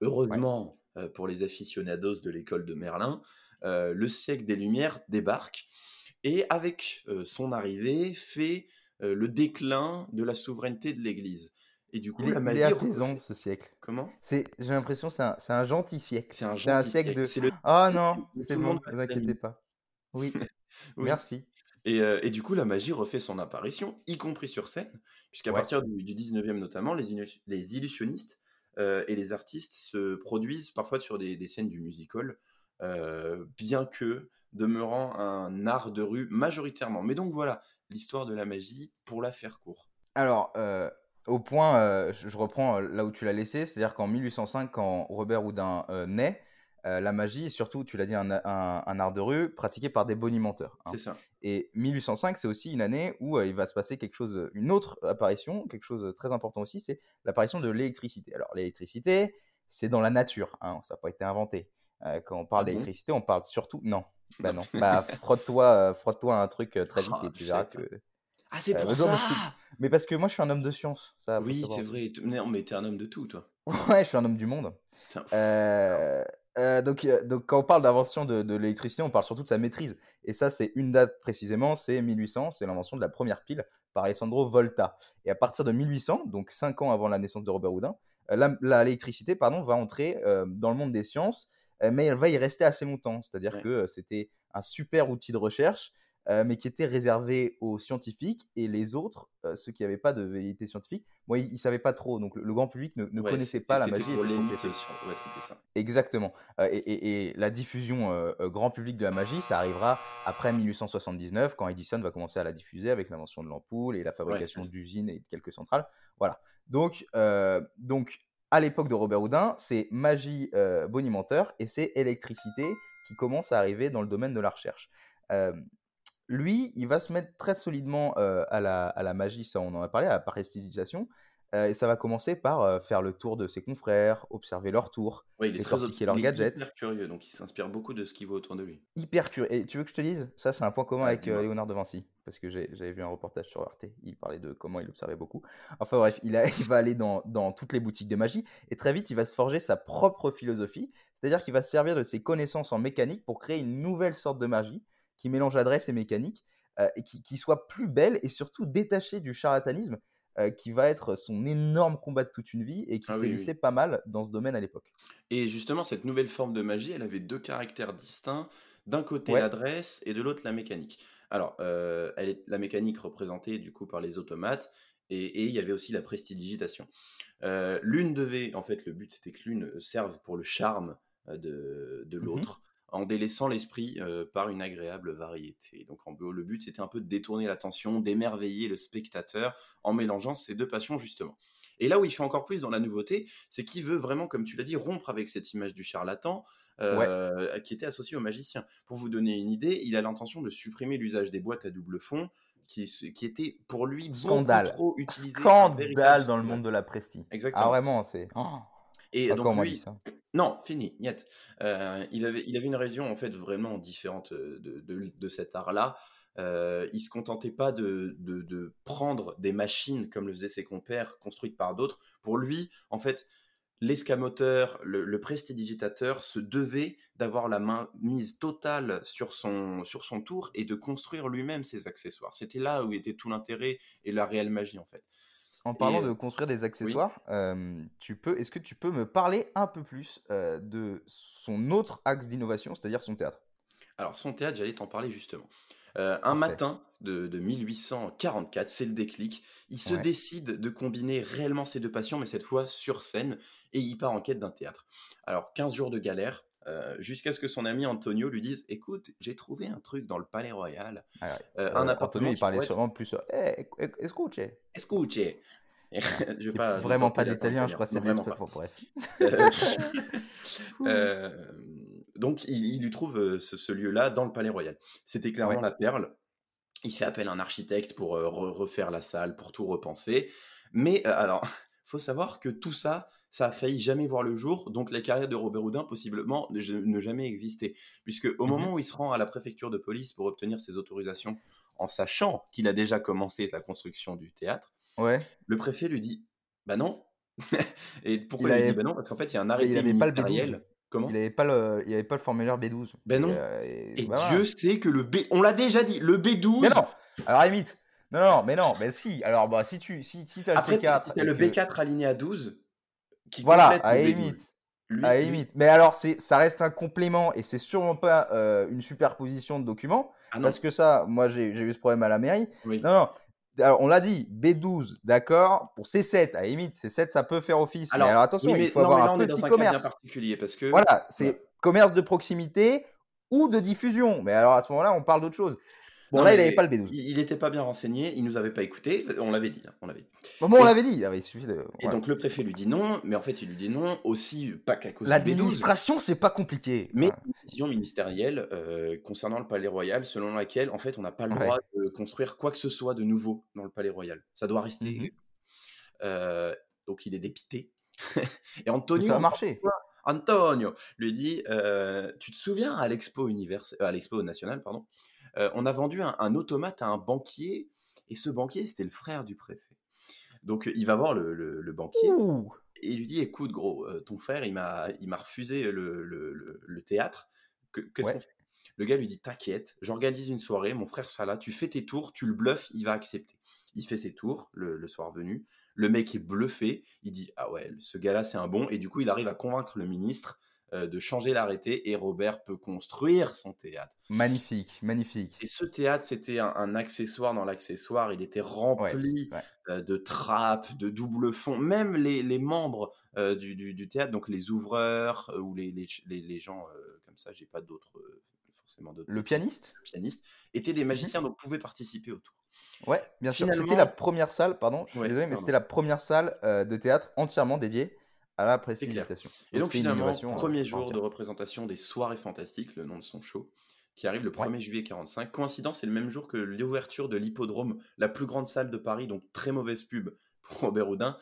Heureusement, euh, pour les aficionados de l'école de Merlin, le siècle des Lumières débarque et avec son arrivée fait le déclin de la souveraineté de l'Église. Et du coup, il est, la magie. Il ce siècle. Comment? C'est, j'ai l'impression, c'est un, c'est un gentil siècle. C'est un, gentil siècle. de. Le... Oh non, c'est bon, ne vous inquiétez pas. [LAUGHS] Oui. Merci. Et, et, du coup, la magie refait son apparition, y compris sur scène, puisqu'à partir du, du, 19e notamment, les, les illusionnistes et les artistes se produisent parfois sur des, des scènes du musical, bien que demeurant un art de rue majoritairement. Mais donc voilà, l'histoire de la magie pour la faire court. Alors, euh, au point, euh, je reprends euh, là où tu l'as laissé, c'est-à-dire qu'en 1805, quand Robert Houdin naît, la magie, surtout, tu l'as dit, un, art de rue pratiqué par des bonimenteurs. Hein. C'est ça. Et 1805, c'est aussi une année où il va se passer quelque chose, une autre apparition, quelque chose de très important aussi, c'est l'apparition de l'électricité. Alors, l'électricité, c'est dans la nature, hein, ça n'a pas été inventé. quand on parle ah d'électricité, on parle surtout. Non, bah non. Bah frotte-toi, euh, frotte-toi un truc euh, très vite et tu verras que. Ah c'est euh, pour ça. Mais, parce que moi je suis un homme de science. Ça, oui c'est vrai. Non mais t'es un homme de tout toi. [LAUGHS] ouais je suis un homme du monde. donc, donc quand on parle d'invention de, de l'électricité, on parle surtout de sa maîtrise. Et ça c'est une date précisément, c'est 1800, c'est l'invention de la première pile par Alessandro Volta. Et à partir de 1800, donc 5 ans avant la naissance de Robert Houdin, l'électricité pardon va entrer dans le monde des sciences euh, mais elle va y rester assez longtemps. C'est-à-dire que euh, c'était un super outil de recherche, euh, mais qui était réservé aux scientifiques et les autres, ceux qui n'avaient pas de vérité scientifique, moi, ils ne savaient pas trop. Donc le, grand public ne, connaissait pas la magie. c'était ça. Exactement. Et, la diffusion grand public de la magie, ça arrivera après 1879, quand Edison va commencer à la diffuser avec l'invention de l'ampoule et la fabrication d'usines et de quelques centrales. Voilà. Donc, donc à l'époque de Robert Houdin, c'est magie euh, bonimenteur et c'est électricité qui commence à arriver dans le domaine de la recherche. Lui, il va se mettre très solidement euh, à, la, à, la, magie, ça on en a parlé, à la prestidigitation, euh, et ça va commencer par euh, faire le tour de ses confrères, observer leur tour, oui, il est très leurs gadgets. hyper curieux, donc il s'inspire beaucoup de ce qui voit autour de lui. Hyper curieux. Et tu veux que je te dise? Ça, c'est un point commun avec Léonard de Vinci, parce que j'avais vu un reportage sur Arte. Il parlait de comment il observait beaucoup. Enfin bref, il, [LAUGHS] il va aller dans, dans, toutes les boutiques de magie, et très vite, il va se forger sa propre philosophie, c'est-à-dire qu'il va se servir de ses connaissances en mécanique pour créer une nouvelle sorte de magie qui mélange adresse et mécanique, et qui, qui soit plus belle et surtout détachée du charlatanisme euh, qui va être son énorme combat de toute une vie et qui ah s'est lissé pas mal dans ce domaine à l'époque. Et justement, cette nouvelle forme de magie, elle avait deux caractères distincts. D'un côté l'adresse et de l'autre la mécanique. Alors, euh, elle est, la mécanique représentée du coup par les automates et, il y avait aussi la prestidigitation. Euh, l'une devait, en fait, le but c'était que l'une serve pour le charme de, de mmh l'autre en délaissant l'esprit euh, par une agréable variété. Donc en, le but c'était un peu de détourner l'attention, d'émerveiller le spectateur en mélangeant ces deux passions justement. Et là où il fait encore plus dans la nouveauté, c'est qu'il veut vraiment, comme tu l'as dit, rompre avec cette image du charlatan euh, qui était associée au magicien. Pour vous donner une idée, il a l'intention de supprimer l'usage des boîtes à double fond, qui, qui était pour lui Scandale. beaucoup trop utilisé. Scandale dans le monde de la presti. Exactement. Ah vraiment, c'est... Oh. Et donc lui, ça. non, fini, niet. Euh, il, avait, il avait une raison en fait vraiment différente de, de, de cet art-là. Euh, il se contentait pas de, de, de prendre des machines comme le faisaient ses compères, construites par d'autres. Pour lui, en fait, l'escamoteur, le, le prestidigitateur se devait d'avoir la main mise totale sur son, sur son tour et de construire lui-même ses accessoires. C'était là où était tout l'intérêt et la réelle magie en fait. En parlant Et, de euh, construire des accessoires, euh, tu peux, est-ce que tu peux me parler un peu plus euh, de son autre axe d'innovation, c'est-à-dire son théâtre? Alors, son théâtre, j'allais t'en parler justement. Euh, un matin de, de 1844, c'est le déclic. Il se Ouais. décide de combiner réellement ses deux passions, mais cette fois sur scène, et il part en quête d'un théâtre. Alors, 15 jours de galère, euh, jusqu'à ce que son ami Antonio lui dise Écoute, j'ai trouvé un truc dans le Palais Royal, Ah euh, Euh, un appartement. Antonio, il parlait être- sûrement plus. Eh, eh, Escuche [LAUGHS] Je vais pas. vraiment pas d'italien, je crois que c'est vraiment pas. bon, bref. Euh, [LAUGHS] euh, donc, il, il lui trouve euh, ce, ce lieu-là dans le Palais Royal. C'était clairement Ouais. la perle. Il fait appel à un architecte pour euh, re- refaire la salle, pour tout repenser. Mais euh, alors, [LAUGHS] faut savoir que tout ça, ça a failli jamais voir le jour. Donc, la carrière de Robert Houdin, possiblement, ne, jamais exister. Puisque au Mhm. moment où il se rend à la préfecture de police pour obtenir ses autorisations, en sachant qu'il a déjà commencé la construction du théâtre, Ouais. le préfet lui dit Bah non. [LAUGHS] Et pourquoi Il il, lui dit Bah non? Parce qu'en fait, il y a un il arrêté avait pas le B12. ministériel. Comment? Il n'avait pas le, il avait pas le formulaire B12. Ben Et, non. euh, et Et bah Dieu sait que le B. On l'a déjà dit, le B12. Mais non. Alors à la limite. Non, non, mais non, mais si. Alors bah si tu, si, si t'as le Après, C4. si t'as et le que- B4 aligné à 12, qui Voilà, à le la B12. limite. Lui, À la lui- limite. Mais alors, c'est, ça reste un complément et c'est sûrement pas euh, une superposition de documents. Ah Parce que ça, moi, j'ai, eu ce problème à la mairie. oui. Non, non. Alors, on l'a dit, B12, d'accord. Pour C7, à la limite, C7, ça peut faire office. Alors, mais alors, attention, oui, mais, il faut non, mais avoir là, un petit un commerce. particulier parce que. Voilà, c'est Ouais. commerce de proximité ou de diffusion. Mais alors, à ce moment-là, on parle d'autre chose. Bon, Non, là, mais il n'avait pas le B12. Il n'était pas bien renseigné, il nous avait pas écouté, on l'avait dit. hein, on l'avait dit. Bon, bon, on l'avait dit. Ah, il suffit de. Et donc le préfet lui dit non, mais en fait il lui dit non aussi pas qu'à cause B12, L'administration, c'est pas compliqué. mais Voilà. une décision ministérielle euh, concernant le Palais Royal, selon laquelle en fait on n'a pas le Ouais. droit de construire quoi que ce soit de nouveau dans le Palais Royal. Ça doit rester. Mhm. Euh, donc il est dépité. [LAUGHS] Et Mais Antonio, ça a marché. Antonio lui dit euh, Tu te souviens à l'expo univers... à l'expo nationale, pardon, euh, on a vendu un, un automate à un banquier, et ce banquier c'était le frère du préfet. Donc il va voir le, le- le banquier Ouh. et il lui dit écoute gros, ton frère il m'a il m'a refusé le, théâtre. Que- Qu'est-ce Ouais. qu'on fait? Le gars lui dit t'inquiète, j'organise une soirée, mon frère sera là, tu fais tes tours, tu le bluffes, il va accepter. Il fait ses tours le, soir venu. Le mec est bluffé, il dit ah ouais ce gars-là c'est un bon et du coup il arrive à convaincre le ministre de changer l'arrêté et Robert peut construire son théâtre. Magnifique, magnifique. Et ce théâtre, c'était un, un accessoire dans l'accessoire. Il était rempli ouais. euh, de trappes, de double fond. Même les, les membres euh, du, du- du théâtre, donc les ouvreurs euh, ou les, les, les- gens euh, comme ça, j'ai pas d'autres, euh, forcément d'autres Le pianiste? pianistes, étaient des magiciens, donc pouvaient participer au tour. Ouais, bien sûr. C'était la première salle, pardon, je suis Ouais, désolé, mais c'était la première salle euh, de théâtre entièrement dédiée à la prestidigitation. Et donc finalement, innovation, euh, premier jour de représentation des Soirées Fantastiques, le nom de son show, qui arrive le 1er juillet 45. Coïncidence, c'est le même jour que l'ouverture de l'Hippodrome, la plus grande salle de Paris, donc très mauvaise pub [LAUGHS] pour Robert Houdin.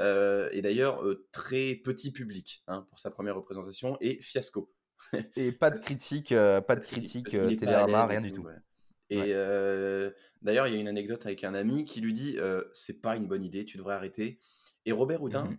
Euh, et d'ailleurs, euh, très petit public hein, pour sa première représentation, et fiasco. Et pas de critique, euh, pas de critique, pas Télérama, rien du tout. ouais. Et Ouais. d'ailleurs, il y a une anecdote avec un ami qui lui dit C'est pas une bonne idée, tu devrais arrêter. Et Robert Houdin, Mhm.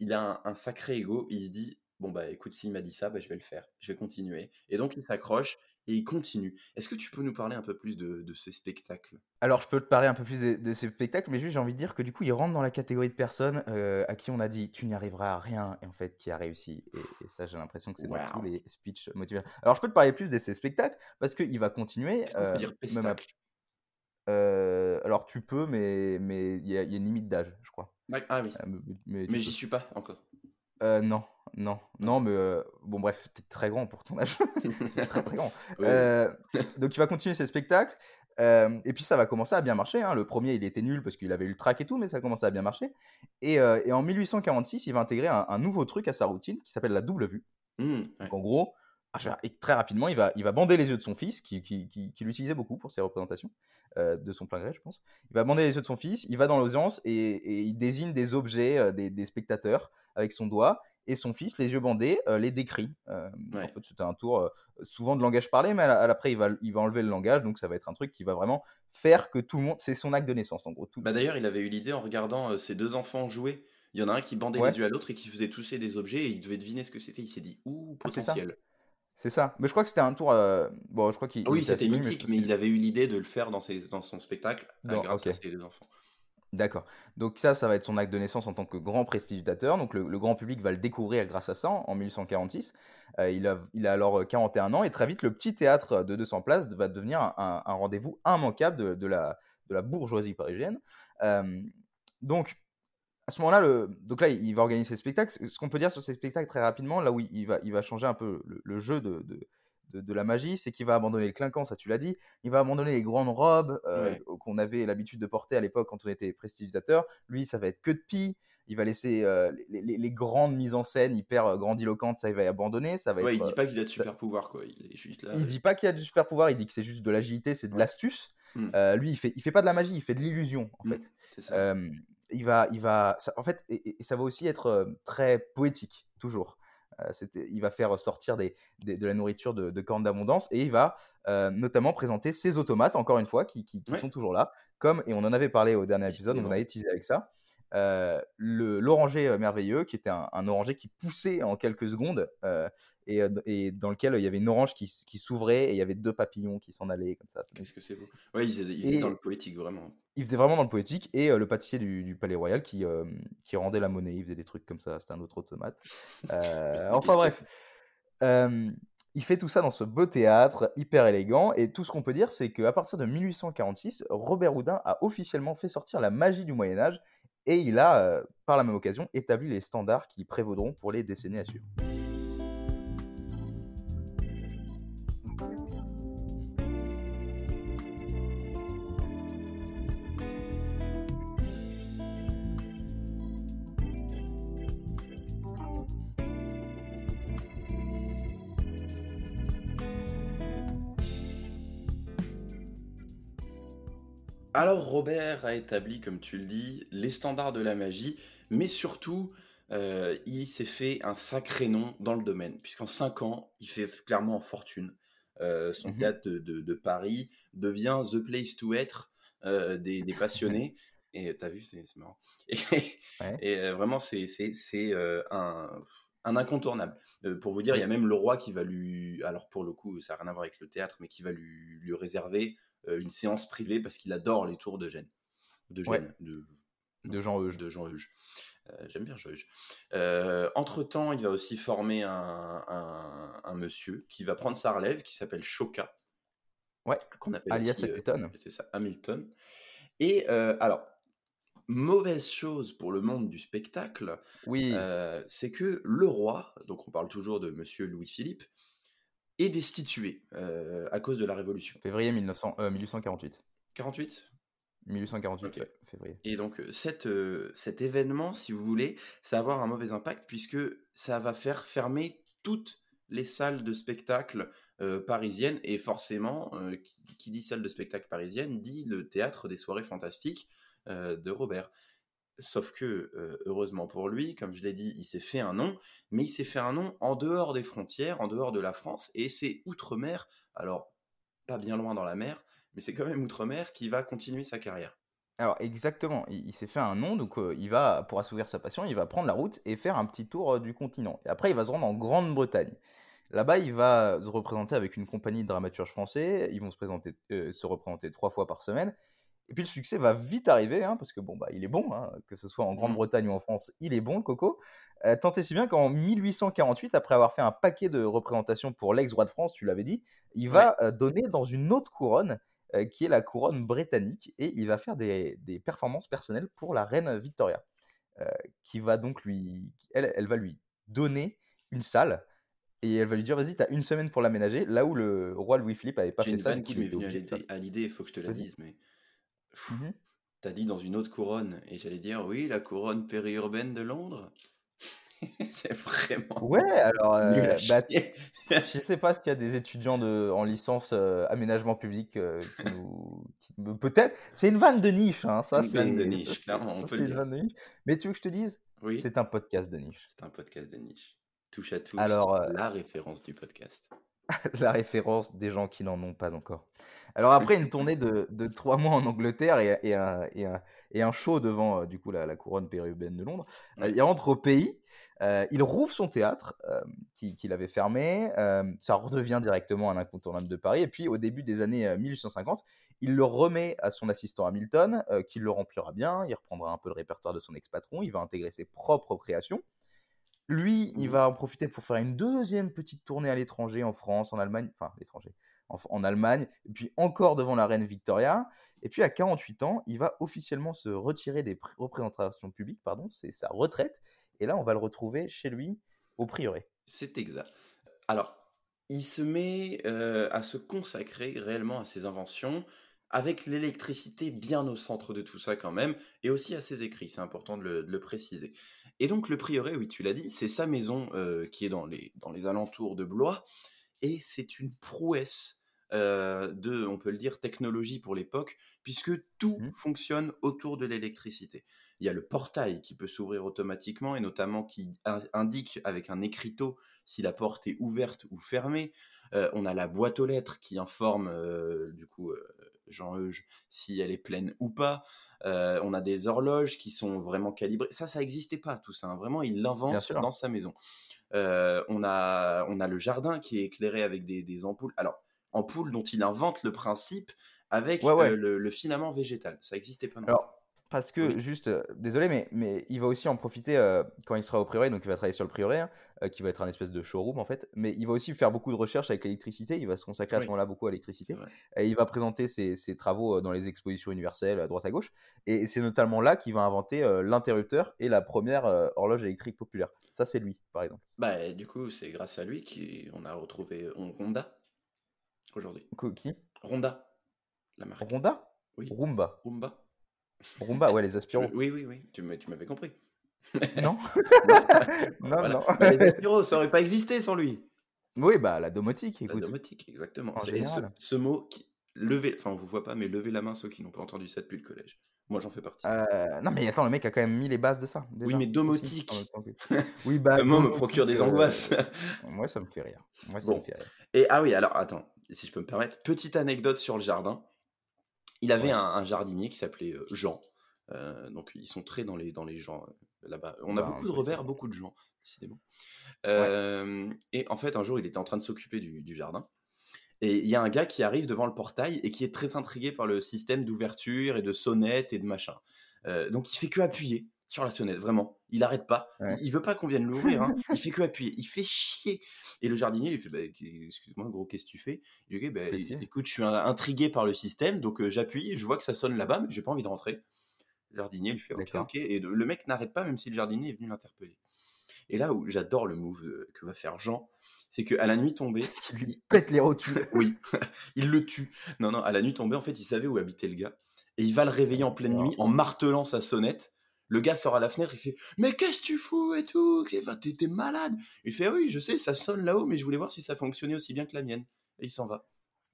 Il a un, un sacré ego. Il se dit Bon, bah écoute, s'il m'a dit ça, bah, je vais le faire, je vais continuer. Et donc, il s'accroche et il continue. Est-ce que tu peux nous parler un peu plus de, de ce spectacle Alors, je peux te parler un peu plus de, de ces spectacles, mais juste j'ai envie de dire que du coup, il rentre dans la catégorie de personnes euh, à qui on a dit tu n'y arriveras à rien, et en fait, qui a réussi. Et, et ça, j'ai l'impression que c'est dans tous les speeches motivateurs. Alors, je peux te parler plus de ces spectacles parce qu'il va continuer. Euh, dire même Euh, alors tu peux, mais mais il y, a il y a une limite d'âge, je crois. Ah oui, Euh, mais j'y suis pas encore. Euh, non, non, non, mais euh, bon bref, t'es très grand pour ton âge, [LAUGHS] très très grand. Ouais, Euh, [LAUGHS] donc il va continuer ses spectacles. et puis ça va commencer à bien marcher. Hein. Le premier, il était nul parce qu'il avait eu le track et tout, mais ça a commencé à bien marcher. Et, et en 1846, il va intégrer un, nouveau truc à sa routine qui s'appelle la double vue. Mmh, Donc en gros, ah, et très rapidement, il va, il va bander les yeux de son fils, qui, qui, qui, l'utilisait beaucoup pour ses représentations, de son plein gré, je pense. Il va bander les yeux de son fils, il va dans l'audience et, et, il désigne des objets, des, des, spectateurs avec son doigt, et son fils, les yeux bandés, les décrit. En fait, c'était un tour souvent de langage parlé, mais après, il va, il va enlever le langage, donc ça va être un truc qui va vraiment faire que tout le monde. C'est son acte de naissance, en gros. Tout... Bah, D'ailleurs, il avait eu l'idée en regardant ses deux enfants jouer. Il y en a un qui bandait les yeux à l'autre et qui faisait tousser des objets et il devait deviner ce que c'était. Il s'est dit, ouh, ah, potentiel. C'est ça. Mais je crois que c'était un tour. Bon, je crois qu'il. Ah oui, c'était mythique, mais, il avait eu l'idée de le faire dans, ses, dans son spectacle grâce à ses deux enfants. D'accord. Donc ça, ça va être son acte de naissance en tant que grand prestidigitateur. Donc le, grand public va le découvrir grâce à ça en 1846. Euh, il, a, il, a, alors 41 ans et très vite, le petit théâtre de 200 places va devenir un, rendez-vous immanquable de, la, de, la, bourgeoisie parisienne. Euh, donc à ce moment-là, donc là, il va organiser ses spectacles. Ce qu'on peut dire sur ces spectacles très rapidement, là où il va, il va changer un peu le, jeu de, de, la magie, c'est qu'il va abandonner le clinquant, ça tu l'as dit. Il va abandonner les grandes robes euh, qu'on avait l'habitude de porter à l'époque quand on était prestidigitateur. Lui, ça va être que de pis. Il va laisser euh, les, grandes mises en scène hyper euh, grandiloquentes, ça il va abandonner. Ça va ouais, il dit pas qu'il a de super pouvoir quoi. Il est juste là. Il dit pas qu'il a du super pouvoir. Il dit que c'est juste de l'agilité, c'est de l'astuce. Mmh. lui, il fait, il fait pas de la magie, il fait de l'illusion en mmh, fait. C'est ça. Il va, il va, en fait, et, ça va aussi être très poétique toujours. Euh, il va faire sortir des, de la nourriture de, de cornes d'abondance et il va euh, notamment présenter ses automates, encore une fois, qui, sont toujours là. Comme, et on en avait parlé au dernier épisode, on a teasé avec ça. Euh, l'oranger euh, merveilleux, qui était un, oranger qui poussait en quelques secondes et, et, dans lequel il y avait une orange qui, qui s'ouvrait et il y avait deux papillons qui s'en allaient comme ça. Qu'est-ce que c'est beau. Ouais, il faisait, dans le poétique vraiment. Il faisait vraiment dans le poétique et le pâtissier du, Palais Royal qui, qui rendait la monnaie, il faisait des trucs comme ça, c'était un autre automate. [LAUGHS] enfin bref. il fait tout ça dans ce beau théâtre hyper élégant et tout ce qu'on peut dire c'est qu'à partir de 1846 Robert Houdin a officiellement fait sortir la magie du Moyen Âge et il a, par la même occasion, établi les standards qui prévaudront pour les décennies à suivre. Alors Robert a établi, comme tu le dis, les standards de la magie, mais surtout, euh, il s'est fait un sacré nom dans le domaine, puisqu'en 5 ans, il fait clairement fortune. Euh, son mmh théâtre de, Paris devient the place to être euh, des, passionnés. [LAUGHS] Et t'as vu, c'est marrant. [LAUGHS] Et, vraiment, c'est un, un, incontournable. pour vous dire, il y a même le roi qui va lui... Alors pour le coup, ça n'a rien à voir avec le théâtre, mais qui va lui, lui réserver une séance privée parce qu'il adore les tours de Gênes. De Gênes. De, de, Jean Euge. De Jean Euge. Euh, j'aime bien Jean Euge. Euh, entre-temps, il va aussi former un, un, monsieur qui va prendre sa relève, qui s'appelle Choca. Ouais, qu'on appelle alias Hamilton. c'est ça, Hamilton. Et alors, mauvaise chose pour le monde du spectacle, oui. c'est que le roi, donc on parle toujours de Monsieur Louis-Philippe, est destitué euh, à cause de la Révolution. Février 1900, 1848. 48 1848, février. Et donc euh, cette, euh, cet événement, si vous voulez, ça va avoir un mauvais impact puisque ça va faire fermer toutes les salles de spectacle parisiennes et forcément, qui, dit salle de spectacle parisienne dit le théâtre des soirées fantastiques de Robert. Sauf que, heureusement pour lui, comme je l'ai dit, il s'est fait un nom, mais il s'est fait un nom en dehors des frontières, en dehors de la France, et c'est Outre-mer, alors pas bien loin dans la mer, mais c'est quand même Outre-mer qui va continuer sa carrière. Alors exactement, il, s'est fait un nom, donc il va, pour assouvir sa passion, il va prendre la route et faire un petit tour du continent. Et après, il va se rendre en Grande-Bretagne. Là-bas, il va se représenter avec une compagnie de dramaturges français, ils vont se, présenter, se représenter trois fois par semaine, et puis le succès va vite arriver, hein, parce que bon, bah, il est bon, hein, que ce soit en Grande-Bretagne ou en France, il est bon le coco. Euh, tant et si bien qu'en 1848, après avoir fait un paquet de représentations pour l'ex-roi de France, tu l'avais dit, il va euh, donner dans une autre couronne, euh, qui est la couronne britannique, et il va faire des, performances personnelles pour la reine Victoria, qui va donc lui, elle, elle va lui donner une salle Et elle va lui dire, vas-y, t'as une semaine pour l'aménager, là où le roi Louis-Philippe avait pas fait ça. du coup, qui m'est venue à l'idée, il faut que je te la dise, mais Mhm. t'as dit dans une autre couronne, et j'allais dire oui, la couronne périurbaine de Londres? [LAUGHS] C'est vraiment Ouais, alors, euh, bah, [LAUGHS] je sais pas s'il y a des étudiants de, en licence euh, aménagement public euh, qui nous. Peut-être. C'est une vanne de niche, hein, ça Une vanne de niche, clairement, on ça, peut le une dire. niche. Mais tu veux que je te dise? Oui, C'est un podcast de niche. c'est un podcast de niche. Touche à tous, Alors, euh, la référence du podcast. [LAUGHS] la référence des gens qui n'en ont pas encore. Alors après une tournée de, de trois mois en Angleterre et, et un, et, un, et un show devant euh, du coup la, la couronne périurbaine de Londres, euh, Ouais. il rentre au pays, euh, il rouvre son théâtre euh, qui- qu'il avait fermé, euh, ça redevient directement un incontournable de Paris et puis au début des années euh, 1850, il le remet à son assistant Hamilton qui le remplira bien, il reprendra un peu le répertoire de son ex-patron, il va intégrer ses propres créations. Lui, il Mhm. va en profiter pour faire une deuxième petite tournée à l'étranger, en France, en Allemagne, enfin l'étranger, en, Allemagne, puis encore devant la reine Victoria. Et puis à 48 ans, il va officiellement se retirer des pr- représentations publiques, pardon, c'est sa retraite. Et là, on va le retrouver chez lui au prieuré. C'est exact. Alors, il se met euh, à se consacrer réellement à ses inventions, avec l'électricité bien au centre de tout ça quand même, et aussi à ses écrits, c'est important de le, de le préciser. Et donc le prieuré, oui, tu l'as dit, c'est sa maison euh, qui est dans les, dans les alentours de Blois, et c'est une prouesse euh, de, on peut le dire, technologie pour l'époque, puisque tout Mhm. fonctionne autour de l'électricité. Il y a le portail qui peut s'ouvrir automatiquement et notamment qui in- indique avec un écriteau si la porte est ouverte ou fermée. Euh, on a la boîte aux lettres qui informe euh, du coup Jean-Euge si elle est pleine ou pas. On a des horloges qui sont vraiment calibrées. Ça, ça n'existait pas tout ça. hein. Vraiment, il l'invente dans sa maison. On, a, on a le jardin qui est éclairé avec des, des ampoules. Alors, ampoules dont il invente le principe avec Ouais, ouais. euh, le, le filament végétal. Ça n'existait pas non? Alors, parce que, Oui. juste, euh, désolé, mais, mais il va aussi en profiter euh, quand il sera au prieuré, donc il va travailler sur le prieuré, hein, qui va être un espèce de showroom en fait, mais il va aussi faire beaucoup de recherches avec l'électricité, il va se consacrer à ce moment-là beaucoup à l'électricité, et il va présenter ses, ses travaux dans les expositions universelles à droite à gauche, et c'est notamment là qu'il va inventer l'interrupteur et la première horloge électrique populaire. Ça, c'est lui, par exemple. Bah, du coup, c'est grâce à lui qu'on a retrouvé Hon- Honda aujourd'hui. Qui? Honda, la marque. Ronda? Oui. Roomba. Roomba. Roomba, ouais, les aspiraux. Oui, oui, oui. Tu m'avais compris. Non [LAUGHS] Non Non, [LAUGHS] Voilà. non. Bah, les aspiros, ça aurait pas existé sans lui. Oui, bah, la domotique, La écoute. domotique, exactement. Ce, ce mot, qui, levez, enfin on vous voit pas, mais levez la main ceux qui n'ont pas entendu ça depuis le collège. Moi j'en fais partie. Euh, non, mais attends, le mec a quand même mis les bases de ça. oui, mais domotique. [LAUGHS] Oui, bah. Ce mot me procure des euh, angoisses? Moi, ça me fait rire. Moi, ça Bon. me fait rire. Et ah oui, alors attends, si je peux me permettre, petite anecdote sur le jardin. Il avait Ouais. un, un jardinier qui s'appelait euh, Jean. Euh, donc ils sont très dans les, dans les gens euh, là-bas. On a Bah, beaucoup de Robert, beaucoup de Jean, décidément. Euh, Et en fait, un jour, il était en train de s'occuper du, du jardin. Et il y a un gars qui arrive devant le portail et qui est très intrigué par le système d'ouverture et de sonnette et de machin. Donc il fait que appuyer sur la sonnette, vraiment. Il arrête pas. Ouais. Il, il veut pas qu'on vienne l'ouvrir. hein. [LAUGHS] Il fait que appuyer. Il fait chier. Et le jardinier lui fait bah, Excuse-moi, gros, qu'est-ce que tu fais? Il lui dit bah. Écoute, je suis intrigué par le système, donc euh, j'appuie. Je vois que ça sonne là-bas, mais j'ai pas envie de rentrer. Le jardinier lui fait Ok, ok. Et le le mec n'arrête pas, même si le jardinier est venu l'interpeller. Et là où j'adore le move euh, que va faire Jean, c'est qu'à la nuit tombée, [LAUGHS] Qui lui pète les rotules. [LAUGHS] oui, il le tue. Non, non, à la nuit tombée, en fait, il savait où habitait le gars. Et il va le réveiller en pleine nuit en martelant sa sonnette. Le gars sort à la fenêtre, il fait Mais qu'est-ce que tu fous et tout T'es malade Il fait Oui, je sais, ça sonne là-haut, mais je voulais voir si ça fonctionnait aussi bien que la mienne. Et il s'en va.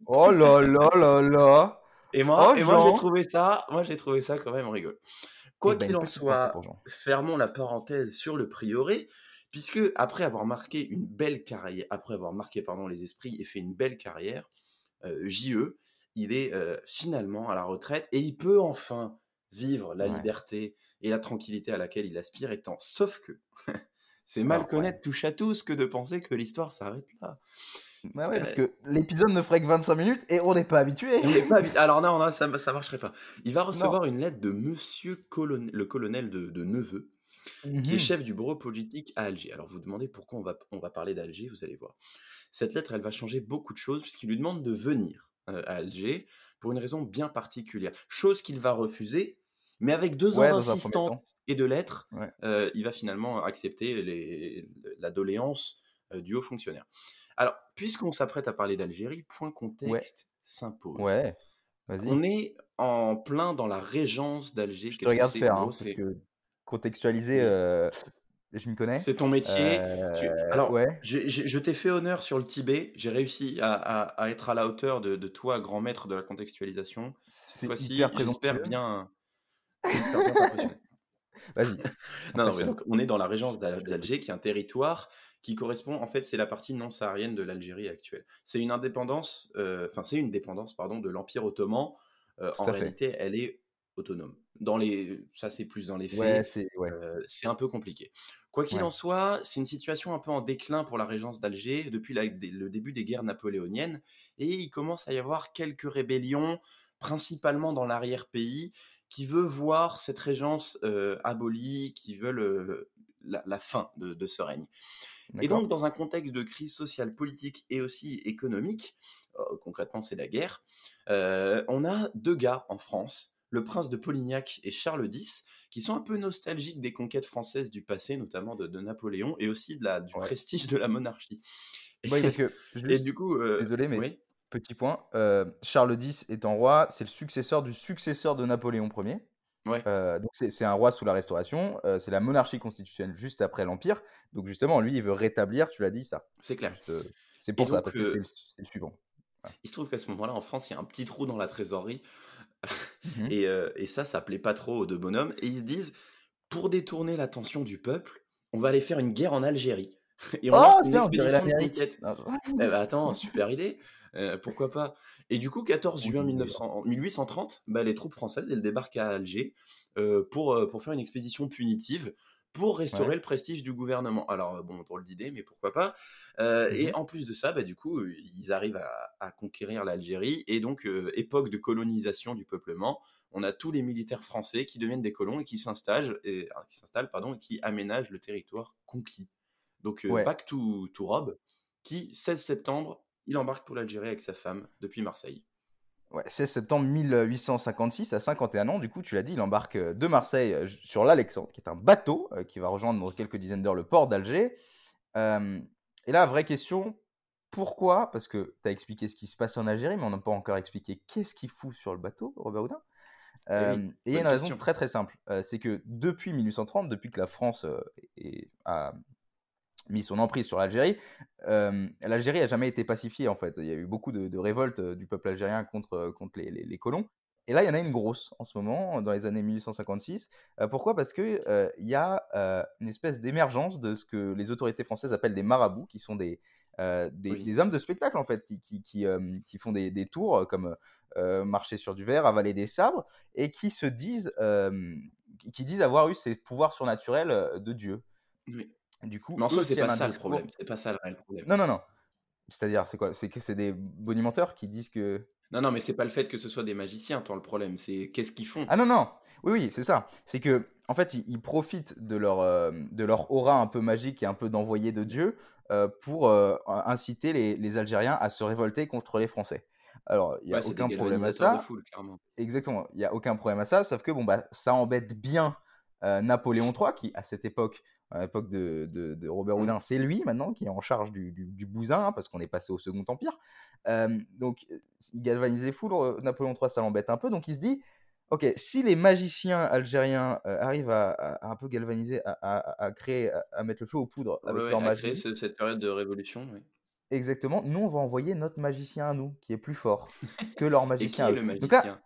Oh là là là là. Et moi, Oh, et moi j'ai trouvé ça, moi j'ai trouvé ça quand même rigolo. Quoi Eh ben, qu'il en soit, fermons la parenthèse sur le prieuré, puisque après avoir marqué une belle carrière, après avoir marqué pardon les esprits et fait une belle carrière, euh, JE, il est euh, finalement à la retraite et il peut enfin vivre la Ouais. liberté et la tranquillité à laquelle il aspire étant. Sauf que [LAUGHS] c'est mal Alors, connaître touche à tous que de penser que l'histoire s'arrête là. Bah Parce ouais, que- parce que l'épisode ne ferait que 25 minutes et on n'est pas habitué. Alors non, non, ça, ça marcherait pas. Il va recevoir une lettre de Monsieur le colonel de, de Neveu, qui est Mhm. chef du bureau politique à Alger. Alors vous demandez pourquoi on va, on va parler d'Alger, vous allez voir. Cette lettre, elle va changer beaucoup de choses puisqu'il lui demande de venir euh, à Alger pour une raison bien particulière. Chose qu'il va refuser, mais avec deux ans d'insistance et de lettres, Ouais. euh, il va finalement accepter les- la doléance du haut fonctionnaire. Alors, puisqu'on s'apprête à parler d'Algérie, point contexte s'impose. Ouais. On est en plein dans la régence d'Alger. Je te regarde faire, hein, parce que contextualiser, je m'y connais. C'est ton métier. Alors, ouais. je t'ai fait honneur sur le Tibet. J'ai réussi à, être à la hauteur de, toi, grand maître de la contextualisation. Cette fois-ci, j'espère bien. [LAUGHS] Vas-y. [LAUGHS] non, non, donc, on est dans la régence d'Alger, qui est un territoire qui correspond, en fait, c'est la partie non saharienne de l'Algérie actuelle. C'est une indépendance, euh, enfin, c'est une dépendance, pardon, de l'Empire ottoman. Euh, en réalité, elle est autonome. Dans les, ça, c'est plus dans les faits. c'est euh, un peu compliqué. Quoi qu'il en soit, c'est une situation un peu en déclin pour la régence d'Alger depuis le début des guerres napoléoniennes, et il commence à y avoir quelques rébellions, principalement dans l'arrière-pays, qui veut voir cette régence abolie, qui veulent la, fin de, ce règne. Et donc, dans un contexte de crise sociale, politique et aussi économique, concrètement c'est la guerre, on a deux gars en France, le prince de Polignac et Charles X, qui sont un peu nostalgiques des conquêtes françaises du passé, notamment de, Napoléon, et aussi de la, du prestige de la monarchie. Oui, parce que, et du coup, désolé, mais petit point, Charles X étant roi, c'est le successeur du successeur de Napoléon Ier. Ouais. donc c'est un roi sous la Restauration, c'est la monarchie constitutionnelle juste après l'Empire. Donc justement, lui, il veut rétablir, tu l'as dit, ça. C'est clair. c'est pour ça, parce que c'est le, suivant. Il se trouve qu'à ce moment-là, en France, il y a un petit trou dans la trésorerie. Mmh et, et, ça, ça plaît pas trop aux deux bonhommes. Et ils se disent, pour détourner l'attention du peuple, on va aller faire une guerre en Algérie. [LAUGHS] Et on oh, lance une expédition de conquête. eh ben, attends, super idée. Euh, pourquoi pas? Et du coup, 14 juin 1830, bah, les troupes françaises elles débarquent à Alger euh, pour, euh, pour faire une expédition punitive pour restaurer le prestige du gouvernement. Alors, bon, drôle d'idée, mais pourquoi pas? Mmh et en plus de ça, bah, du coup, ils arrivent à, conquérir l'Algérie. Et donc, époque de colonisation du peuplement, on a tous les militaires français qui deviennent des colons et qui s'installent, et, qui s'installent, pardon, et qui aménagent le territoire conquis. Donc, back to, to Rob, qui, 16 septembre, il embarque pour l'Algérie avec sa femme depuis Marseille. Ouais, 16 septembre 1856, à 51 ans, du coup, tu l'as dit, il embarque euh, de Marseille euh, sur l'Alexandre, qui est un bateau euh, qui va rejoindre dans quelques dizaines d'heures le port d'Alger. et là, vraie question, pourquoi? Parce que tu as expliqué ce qui se passe en Algérie, mais on n'a pas encore expliqué qu'est-ce qu'il fout sur le bateau, Robert Houdin. Eh et il y a une raison très très simple, c'est que depuis 1830, depuis que la France a mis son emprise sur l'Algérie, l'Algérie a jamais été pacifiée en fait. Il y a eu beaucoup de, révoltes du peuple algérien contre, contre les, colons. Et là, il y en a une grosse en ce moment, dans les années 1856. pourquoi? Parce qu'il il y a une espèce d'émergence de ce que les autorités françaises appellent des marabouts, qui sont des, des, hommes de spectacle en fait, qui, qui, qui, qui font des, des, tours comme marcher sur du verre, avaler des sabres, et qui se disent, qui disent avoir eu ces pouvoirs surnaturels de Dieu. Oui. Du coup, mais en soi, c'est pas ça le problème. C'est pas ça le problème. Non, non, non. C'est-à-dire, c'est quoi? C'est que c'est des bonimenteurs qui disent que. Non, non, mais c'est pas le fait que ce soit des magiciens, tant le problème. C'est qu'est-ce qu'ils font? Ah non, non. Oui, oui, c'est ça. C'est que, en fait, ils, profitent de leur, euh, de leur aura un peu magique et un peu d'envoyé de Dieu euh, pour euh, inciter les, les, Algériens à se révolter contre les Français. Alors, il n'y a aucun problème à ça. Exactement, il n'y a aucun problème à ça, sauf que bon, bah, ça embête bien Napoléon [LAUGHS] III, qui à cette époque à l'époque de, de, Robert mmh. Houdin, c'est lui maintenant qui est en charge du, du, bousin, hein, parce qu'on est passé au Second Empire. donc, il galvanise les foules, Napoléon III, ça l'embête un peu, donc il se dit, ok, si les magiciens algériens arrivent à, un peu galvaniser, à, créer, à, mettre le feu aux poudres avec leur magie... Créer cette période de révolution, oui. Exactement, nous on va envoyer notre magicien à nous, qui est plus fort que leur [LAUGHS] magicien. Et qui est le magicien?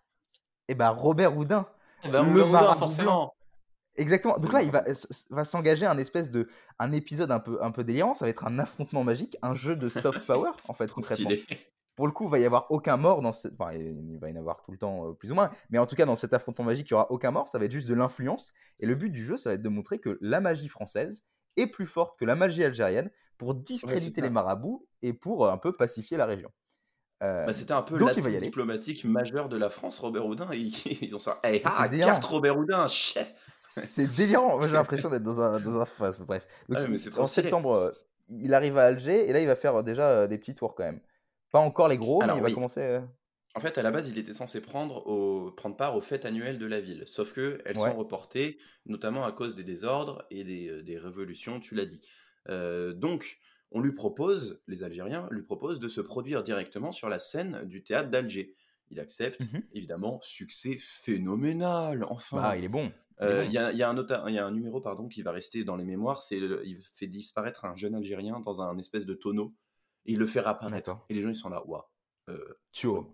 Eh ben Robert Houdin. Eh ben, le Houdin, forcément. Exactement. Donc là, il va, va s'engager un espèce de un épisode un peu un peu délirant. Ça va être un affrontement magique, un jeu de soft [LAUGHS] power en fait concrètement. Pour le coup, il va y avoir aucun mort dans ce... enfin, il va y en avoir tout le temps euh, plus ou moins, mais en tout cas dans cet affrontement magique, il y aura aucun mort. Ça va être juste de l'influence. Et le but du jeu, ça va être de montrer que la magie française est plus forte que la magie algérienne pour discréditer les marabouts et pour euh, un peu pacifier la région. Euh, bah, c'était un peu l'atout diplomatique majeur de la France, Robert Houdin. [LAUGHS] Ils, ils ont ça. Hey, ah, carte Robert Houdin, C'est délirant. j'ai l'impression d'être dans un, dans un Bref. Donc, ah, en septembre, euh, il arrive à Alger et là, il va faire déjà euh, des petits tours quand même. Pas encore les gros, mais il va commencer. En fait, à la base, il était censé prendre, au... prendre part aux fêtes annuelles de la ville. Sauf que elles sont reportées, notamment à cause des désordres et des, des révolutions, tu l'as dit. donc, on lui propose, les Algériens lui proposent de se produire directement sur la scène du théâtre d'Alger. Il accepte, Mmh évidemment, succès phénoménal, enfin. Bah, il est bon. il Euh, bon. Y, a, il y a un auteur- il y a un numéro pardon, qui va rester dans les mémoires, c'est il fait disparaître un jeune Algérien dans un espèce de tonneau, et il le fait réapparaître. Et les gens, ils sont là, waouh. Tio.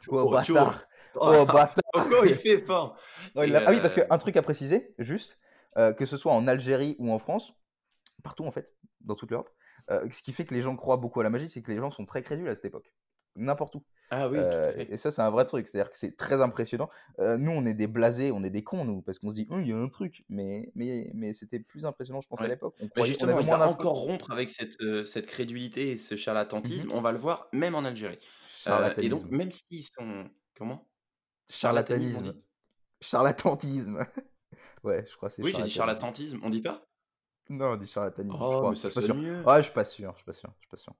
tu- Oh, oh, tu- bâtard. oh, Oh, bâtard. [LAUGHS] il fait fort. [LAUGHS] Ah oui, parce euh, qu'un truc à préciser, juste, euh, que ce soit en Algérie ou en France, partout en fait, dans toute l'Europe, euh, ce qui fait que les gens croient beaucoup à la magie, c'est que les gens sont très crédules à cette époque. N'importe où. Ah oui, Euh, et ça, c'est un vrai truc. C'est-à-dire que c'est très impressionnant. Euh, nous, on est des blasés, on est des cons, nous, parce qu'on se dit, il y a un truc. Mais, mais, mais c'était plus impressionnant, je pense, à l'époque. On, on justement, il moins va encore rompre avec cette, euh, cette crédulité et ce charlatanisme. Mhm. On va le voir même en Algérie. Et donc, même s'ils sont. Comment? Charlatanisme. on Charlatanisme. [LAUGHS] ouais, je crois que c'est Oui, j'ai dit charlatanisme. charlatanisme. On dit pas? Non, on dit charlatanisme. je Oh, crois. mais ça Je suis pas sûr. sonne mieux. Ouais, je suis pas sûr. Je suis pas sûr. Je suis pas sûr.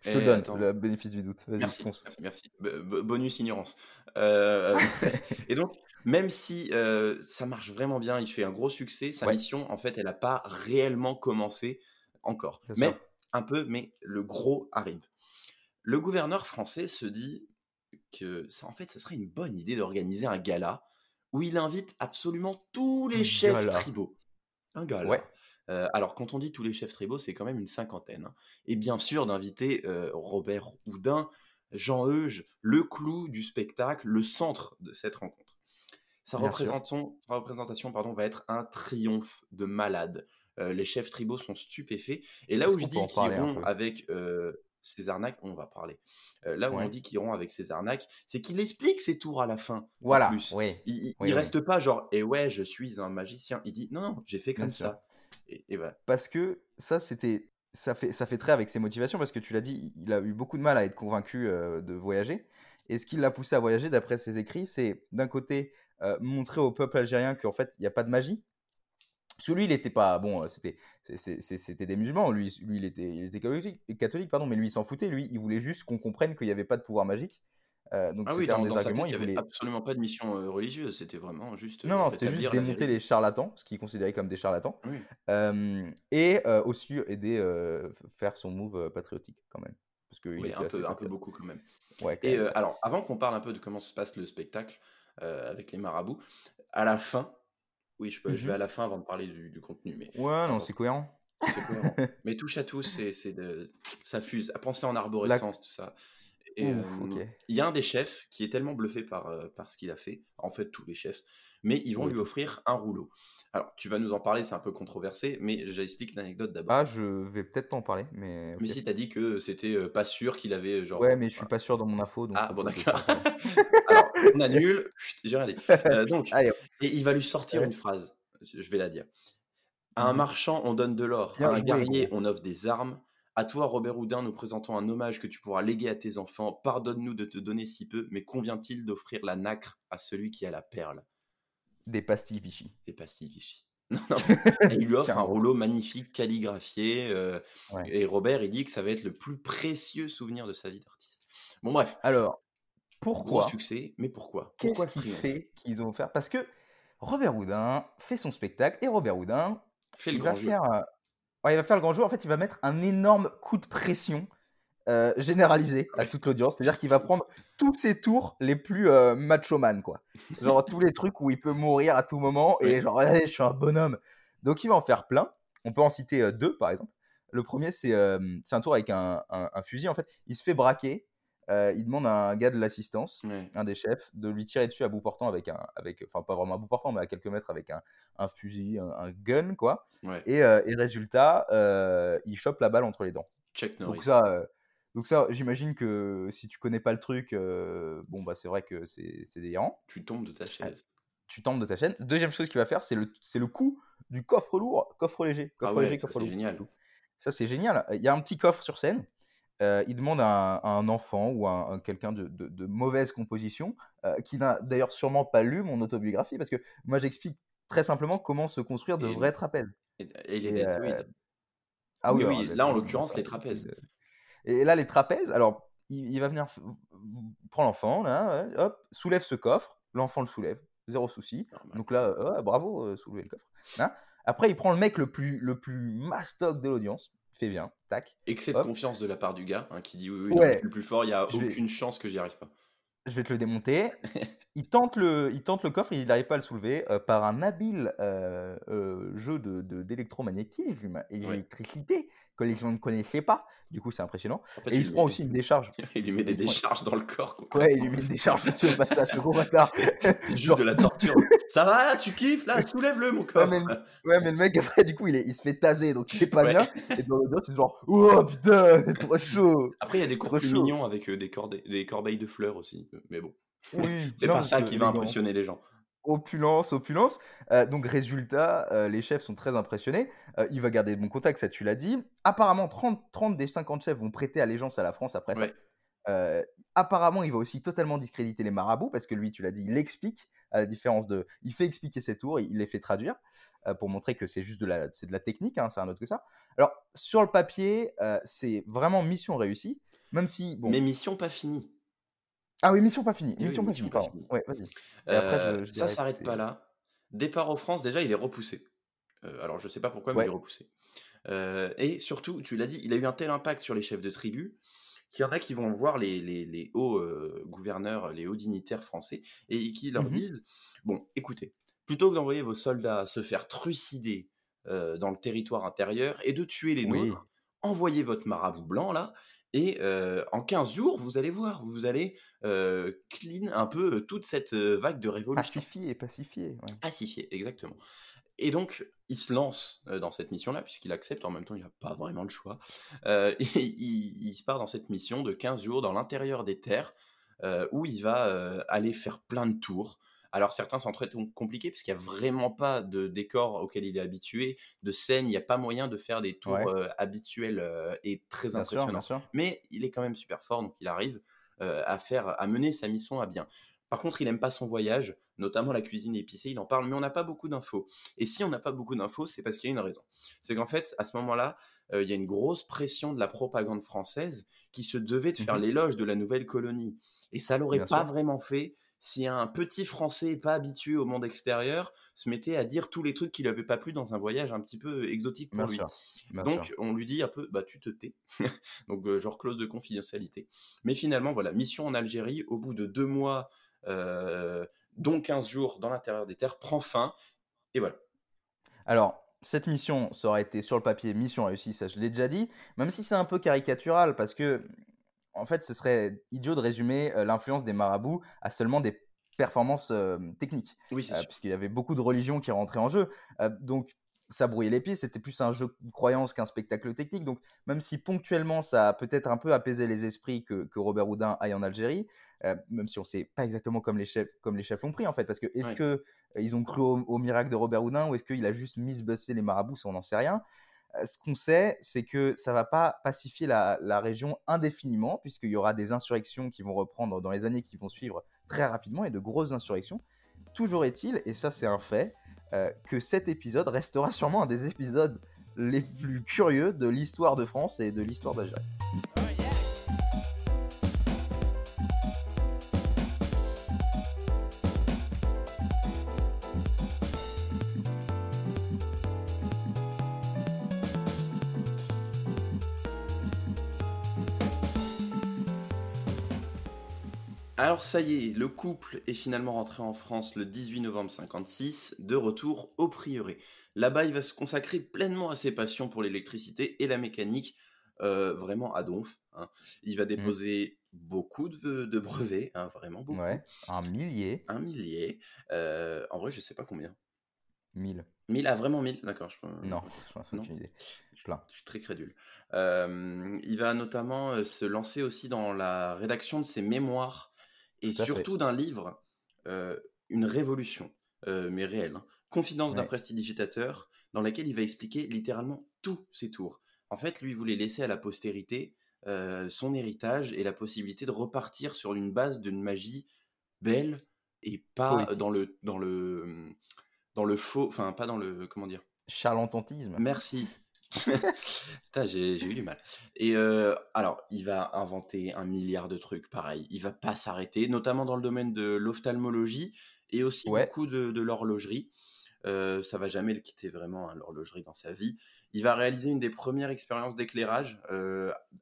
Je te Eh, donne attends. le bénéfice du doute. Merci, merci, merci. Bonus ignorance. Euh, [LAUGHS] et donc, même si euh, ça marche vraiment bien, il fait un gros succès, sa Ouais. mission, en fait, elle n'a pas réellement commencé encore. Mais sûr. un peu, mais le gros arrive. Le gouverneur français se dit que ça, en fait, ce serait une bonne idée d'organiser un gala où il invite absolument tous les chefs gala. tribaux. Un gala. Ouais. Euh, alors, quand on dit tous les chefs tribaux, c'est quand même une cinquantaine. hein. Et bien sûr, d'inviter euh, Robert Houdin, Jean Euge, le clou du spectacle, le centre de cette rencontre. Sa représentation, sa représentation pardon, va être un triomphe de malade. Euh, les chefs tribaux sont stupéfaits. Et là où je dis qu'ils iront avec ces arnaques, on va parler. Euh, là où Ouais. on dit qu'ils iront avec ces arnaques, c'est qu'il explique ses tours à la fin. en Voilà. plus. Oui. Il, il- Oui, il oui. reste pas genre, et ouais, je suis un magicien. Il dit, non, non, j'ai fait comme ça. Et. Parce que ça, c'était. Ça fait, ça fait très avec ses motivations, parce que tu l'as dit, il a eu beaucoup de mal à être convaincu euh, de voyager. Et ce qui l'a poussé à voyager, d'après ses écrits, c'est d'un côté euh, montrer au peuple algérien qu'en fait, il n'y a pas de magie. Que lui, il n'était pas. Bon, euh, c'était des musulmans. Lui, lui il, était, il était catholique, catholique, pardon, mais lui, il s'en foutait. Lui, il voulait juste qu'on comprenne qu'il n'y avait pas de pouvoir magique. Euh, donc, Ah oui, dans, des dans sa arguments. tête, il n'y avait voulait... absolument pas de mission euh, religieuse. C'était vraiment juste Non, euh, non, c'était juste démonter les charlatans, ce qu'il considérait comme des charlatans. Oui. Euh, et aussi aider faire son move patriotique quand même. Parce qu'il Oui, un peu, un peu patriote. beaucoup quand même. Ouais, quand Et même. alors, avant qu'on parle un peu de comment se passe le spectacle avec les marabouts, à la fin, oui, je, peux, je vais à la fin avant de parler du, du contenu, mais Ouais, non, c'est cohérent. [LAUGHS] mais touche à tous, c'est, ça fuse. À penser en arborescence, tout ça. Et euh, il y a un des chefs qui est tellement bluffé par, euh, par ce qu'il a fait, en fait tous les chefs, mais ils vont Oui. lui offrir un rouleau. Alors, tu vas nous en parler, c'est un peu controversé, mais j'explique l'anecdote d'abord. Ah, je vais peut-être pas en parler, mais. Mais si t'as dit que c'était pas sûr qu'il avait genre. Ouais, mais je suis pas sûr dans mon info. Donc Ah bon d'accord. [LAUGHS] Alors on annule. J'ai rien dit. [LAUGHS] Euh, donc Allez, et il va lui sortir une phrase. Je vais la dire. À un Mhm. marchand on donne de l'or. À un joué, guerrier on offre des armes. À toi Robert Houdin nous présentons un hommage que tu pourras léguer à tes enfants. Pardonne-nous de te donner si peu, mais convient-il d'offrir la nacre à celui qui a la perle? Des pastilles Vichy. Et pas si Vichy. [LAUGHS] Non, non. [LAUGHS] Lui offre un rouleau magnifique calligraphié. euh, Ouais. Et Robert il dit que ça va être le plus précieux souvenir de sa vie d'artiste. Bon bref, Alors, gros pourquoi succès, mais pourquoi? Pourquoi Qu'est-ce ce qui triomphe fait qu'ils ont faire Parce que Robert Houdin fait son spectacle et Robert Houdin, Fais le il va grand jeu. faire, euh, ouais, il va faire le grand jour. En fait, il va mettre un énorme coup de pression euh, généralisé à toute l'audience. C'est-à-dire qu'il va prendre tous ses tours les plus euh, macho man, quoi. Genre tous les trucs où il peut mourir à tout moment et genre, je suis un bonhomme. Donc il va en faire plein. On peut en citer euh, deux, par exemple. Le premier, c'est euh, c'est un tour avec un, un- un fusil. En fait, il se fait braquer. Euh, il demande à un gars de l'assistance un des chefs, de lui tirer dessus à bout portant avec un, avec, enfin pas vraiment à bout portant, mais à quelques mètres avec un, un fusil, un, un gun, quoi. Et, euh, et résultat, euh, il chope la balle entre les dents. Chuck Norris. Donc ça, euh, donc ça, j'imagine que si tu connais pas le truc, bon bah c'est vrai que c'est c'est délirant. Tu tombes de ta chaise. Tu tombes de ta chaîne. Deuxième chose qu'il va faire, c'est le, c'est le coup du coffre lourd, coffre léger, Ah coffre ouais, léger, ça, coffre c'est lourd. génial. Ça, c'est génial. Il y a un petit coffre sur scène. Euh, il demande à un, à un enfant ou à, un- à quelqu'un de, de- de mauvaise composition, euh, qui n'a d'ailleurs sûrement pas lu mon autobiographie, parce que moi, j'explique très simplement comment se construire de Et- vrais trapèzes. Et, et les Et, deltoïdes. euh, Ah Oui, oui, là, en l'occurrence, les trapèzes. Et là, les trapèzes, alors, il, il va venir, prend l'enfant, là, hop, soulève ce coffre, l'enfant le soulève, zéro souci. Normal. Donc là, bravo, soulever le coffre. Après, il prend le mec le plus, le plus mastoc de l'audience. Fais bien, tac. Excès de Hop. confiance de la part du gars, hein, qui dit: «Oui, oui, non, mais je Ouais, suis le plus fort, il y a je vais aucune chance que j'y arrive pas». je vais te le démonter. [LAUGHS] Il tente le il tente le coffre il n'arrive pas à le soulever, heu, par un habile, heu heu, jeu de de d'électromagnétisme et Ouais. d'électricité que les gens ne connaissaient pas. Du coup, c'est impressionnant En fait, et il il se prend aussi une décharge. [LAUGHS] il lui met des décharges dans le corps ouais, il lui met une décharge dessus au passage, le gros bâtard. [LAUGHS] C'est juste Genre de la torture. «Ça va là, tu kiffes là? Soulève-le mon Ouais, mais coffre!» le ouais, mais le mec après du coup, il est il se fait taser donc il est pas Ouais. bien et dans l'audio, c'est genre: «Oh putain, trop chaud, Après, il y a des cours trop plus chaud». mignons avec, heu, des des corbeilles de fleurs aussi, mais bon. Oui, [LAUGHS] C'est pas ça qui va impressionner les gens. Opulence, opulence. Heu, donc résultat, heu, les chefs sont très impressionnés. Heu, il va garder de bons contacts, ça tu l'as dit. Apparemment 30 30 des 50 chefs vont prêter allégeance à la France après ça. Ouais. Apparemment, il va aussi totalement discréditer les marabouts parce que lui, tu l'as dit, il explique, à la différence de il fait expliquer ses tours, il les fait traduire, pour montrer que c'est juste de la de la technique, hein, c'est rien d'autre que ça. Alors sur le papier, c'est vraiment mission réussie, même si bon Mais mission pas finie. Ah oui, mission pas finie, oui, mission pas mission finie, pas pardon. finie. Ouais, vas-y et après je je ça s'arrête pas là. Départ aux France, déjà, il est repoussé. Heu, alors je sais pas pourquoi, mais il est repoussé. Heu et surtout, tu l'as dit, il a eu un tel impact sur les chefs de tribu qu'il y en a qui vont voir les les les hauts, gouverneurs, les hauts dignitaires français et qui leur Mmh disent: «Bon, écoutez, plutôt que d'envoyer vos soldats se faire trucider, dans le territoire intérieur et de tuer les Oui. nôtres, envoyez votre marabout blanc là et en 15 jours, vous allez voir, vous allez, clean un peu, toute cette, vague de révolution». Pacifié, pacifié, ouais. Pacifier, exactement. Et donc, il se lance dans cette mission-là, puisqu'il accepte, en même temps, il n'a pas vraiment le choix. Euh, [LAUGHS] et il, il se part dans cette mission de 15 jours dans l'intérieur des terres, où il va aller faire plein de tours. Alors, certains sont très com- compliqués, puisqu'il n'y a vraiment pas de décor auquel il est habitué, de scène, il n'y a pas moyen de faire des tours Ouais, euh, habituels euh, et très bien impressionnants. sûr. Mais il est quand même super fort, donc il arrive euh, à faire, à mener sa mission à bien. Par contre, il aime pas son voyage, notamment la cuisine épicée, il en parle, mais on n'a pas beaucoup d'infos. Et si on n'a pas beaucoup d'infos, c'est parce qu'il y a une raison. C'est qu'en fait, à ce moment-là, il y a une grosse pression de la propagande française qui se devait de faire Mmh l'éloge de la nouvelle colonie. Et ça l'aurait pas sûr. vraiment fait si un petit Français pas habitué au monde extérieur se mettait à dire tous les trucs qui lui avaient pas plu dans un voyage un petit peu exotique pour Bien lui. sûr, Donc, sûr. on lui dit un peu, bah tu te tais. [LAUGHS] Donc, euh, genre clause de confidentialité. Mais finalement, voilà, mission en Algérie, au bout de deux mois, euh, dont 15 jours dans l'intérieur des terres, prend fin. Et voilà. Alors, cette mission, ça aurait été sur le papier mission réussie, ça je l'ai déjà dit, même si c'est un peu caricatural parce que, en fait, ce serait idiot de résumer euh, l'influence des marabouts à seulement des performances euh, techniques, Oui, c'est euh, puisqu'il y avait beaucoup de religions qui rentraient en jeu. Euh, donc, ça brouillait les pistes, c'était plus un jeu de croyance qu'un spectacle technique. Donc, même si ponctuellement ça a peut-être un peu apaisé les esprits que, que Robert Houdin aille en Algérie, euh, même si on sait pas exactement comme les chefs, comme les chefs l'ont pris en fait, parce que est-ce Ouais. que euh, ils ont cru au, au miracle de Robert Houdin ou est-ce qu'il a juste misbussé les marabouts, ça on n'en sait rien. Ce qu'on sait, c'est que ça va pas pacifier la, région indéfiniment, puisqu'il y aura des insurrections qui vont reprendre dans les années qui vont suivre très rapidement et de grosses insurrections. Toujours est-il, et ça c'est un fait, que cet épisode restera sûrement un des épisodes les plus curieux de l'histoire de France et de l'histoire d'Algérie. Alors ça y est, le couple est finalement rentré en France le 18 novembre 56, de retour au prieuré. Là-bas, il va se consacrer pleinement à ses passions pour l'électricité et la mécanique, euh, vraiment à donf. hein. Il va déposer beaucoup de, de brevets, hein, vraiment beaucoup, Ouais, un millier, un millier. Euh, en vrai, je sais pas combien. mille. Mille, ah vraiment mille, d'accord. Je... Non, non? aucune idée. Plein. Je suis très crédule. Euh, il va notamment euh, se lancer aussi dans la rédaction de ses mémoires et surtout d'un livre, euh, une révolution, euh, mais réelle, hein, Confidence d'un prestidigitateur, dans laquelle il va expliquer littéralement tous ses tours. En fait, lui voulait laisser à la postérité euh, son héritage et la possibilité de repartir sur une base d'une magie belle et pas Poétique. dans le dans le dans le faux, enfin pas dans le comment dire. Charlantantisme. Merci. [LAUGHS] Putain, j'ai eu du mal. Et euh, alors, il va inventer un milliard de trucs, pareil. Il va pas s'arrêter, notamment dans le domaine de l'ophtalmologie et aussi Ouais. beaucoup de, de l'horlogerie. Euh, ça va jamais le quitter vraiment, hein, l'horlogerie dans sa vie. il va réaliser une des premières expériences d'éclairage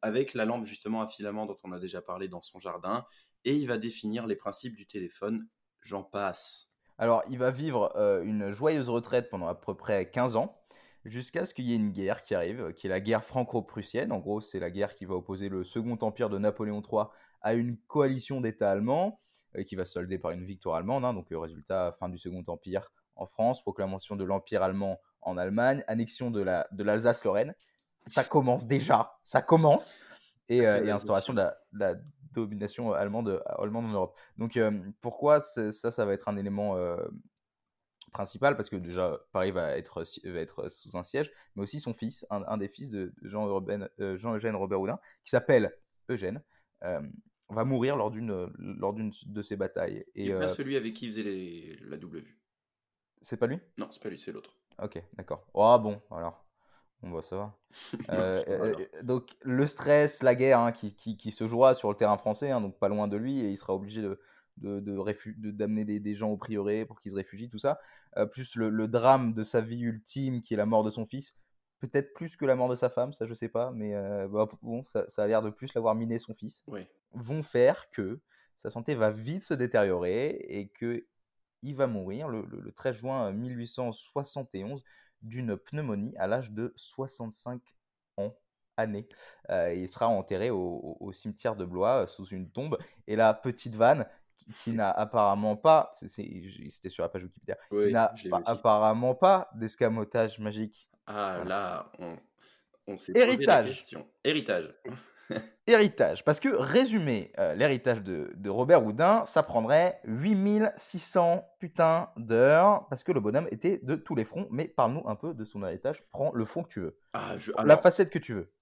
avec la lampe justement à filament dont on a déjà parlé dans son jardin, et il va définir les principes du téléphone. J'en passe. Alors, il va vivre une joyeuse retraite pendant à peu près 15 ans jusqu'à ce qu'il y ait une guerre qui arrive, qui est la guerre franco-prussienne. En gros, c'est la guerre qui va opposer le Second Empire de Napoléon III à une coalition d'États allemands, et qui va se solder par une victoire allemande. Hein. donc, résultat, fin du Second Empire en France, proclamation de l'Empire allemand en Allemagne, annexion de l'Alsace-Lorraine. ça commence déjà, ça commence. Et, euh, instauration de la, domination allemande, allemande en Europe. Donc, euh, pourquoi ça, ça va être un élément euh, principal parce que déjà Paris va être, va être sous un siège, mais aussi son fils, un, des fils de Jean-Eugène Jean Robert Houdin, qui s'appelle Eugène, va mourir lors d'une lors d'une de ces batailles. Et pas celui avec qui il faisait la double vue. C'est pas lui? Non, c'est pas lui, c'est l'autre. Ok, d'accord. Oh bon, alors. On va savoir. [LAUGHS] Euh, donc le stress, la guerre hein, qui, qui, se jouera sur le terrain français, hein, donc pas loin de lui, et il sera obligé de, de, d'amener des, des, gens au prieuré pour qu'ils se réfugient, tout ça, euh, plus le, drame de sa vie ultime qui est la mort de son fils, peut-être plus que la mort de sa femme, ça je sais pas, mais euh, bah, bon, ça, a l'air de plus l'avoir miné son fils, vont faire que sa santé va vite se détériorer et que il va mourir le, 13 juin 1871 d'une pneumonie à l'âge de 65 ans. Euh, il sera enterré au, au, cimetière de Blois sous une tombe. Et la petite vanne, qui, n'a apparemment pas, c'était sur la page Wikipédia, qui n'a apparemment pas d'escamotage magique. Ah là, on, on s'est posé la question. Héritage. [LAUGHS] héritage. Parce que résumer euh, l'héritage de, de, Robert Houdin, ça prendrait 8600 putains d'heures, parce que le bonhomme était de tous les fronts. Mais parle-nous un peu de son héritage. Prends le fond que tu veux. Ah, la facette que tu veux.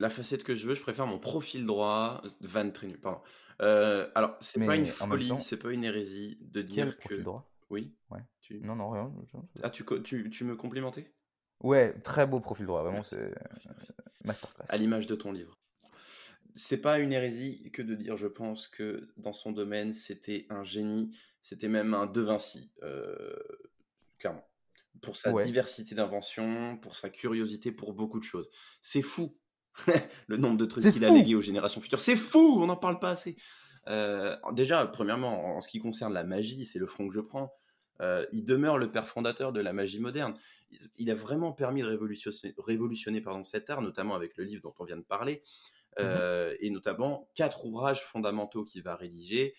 La facette que je veux, je préfère mon profil droit. Van Trénu, pardon. Euh, alors, c'est pas une folie, c'est pas une hérésie de dire que. droit? Oui. Ouais. Non, non, rien. Ah, tu, tu, tu me complimentais Ouais, très beau profil droit, vraiment, c'est masterclass. À l'image de ton livre. C'est pas une hérésie que de dire, je pense, que dans son domaine, c'était un génie, c'était même un De Vinci, euh, clairement. Pour sa diversité d'inventions, pour sa curiosité, pour beaucoup de choses. C'est fou [LAUGHS] le nombre de trucs qu'il a légués aux générations futures. C'est fou, on n'en parle pas assez. Euh, déjà, premièrement, en ce qui concerne la magie, c'est le front que je prends. Euh, il demeure le père fondateur de la magie moderne. Il, a vraiment permis de révolutionner, révolutionner pardon, cet art, notamment avec le livre dont on vient de parler, euh, mhm. et notamment quatre ouvrages fondamentaux qu'il va rédiger,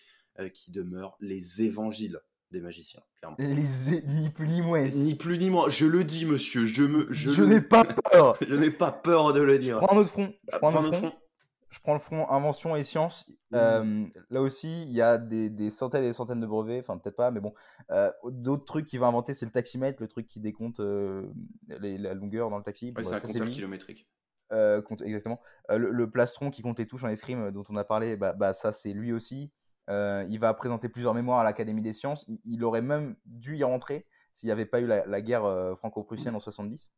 qui demeurent les évangiles des magiciens, clairement. ni plus ni moins. Ni plus ni moins. Je le dis, monsieur. Je me. Je, n'ai pas peur. [LAUGHS] je n'ai pas peur de le dire. Je prends un autre front. Je prends, un autre front. Je prends le front invention et science. Euh, là aussi, il y a des, centaines et des centaines de brevets. Enfin, peut-être pas, mais bon. Euh, d'autres trucs qu'il va inventer, c'est le taximètre, le truc qui décompte euh, la longueur dans le taxi. c'est un compteur kilométrique. exactement. Le, plastron qui compte les touches en escrime dont on a parlé, bah, bah ça c'est lui aussi. Euh, il va présenter plusieurs mémoires à l'Académie des sciences. Il, aurait même dû y rentrer s'il n'y avait pas eu la, guerre euh, franco-prussienne en 70.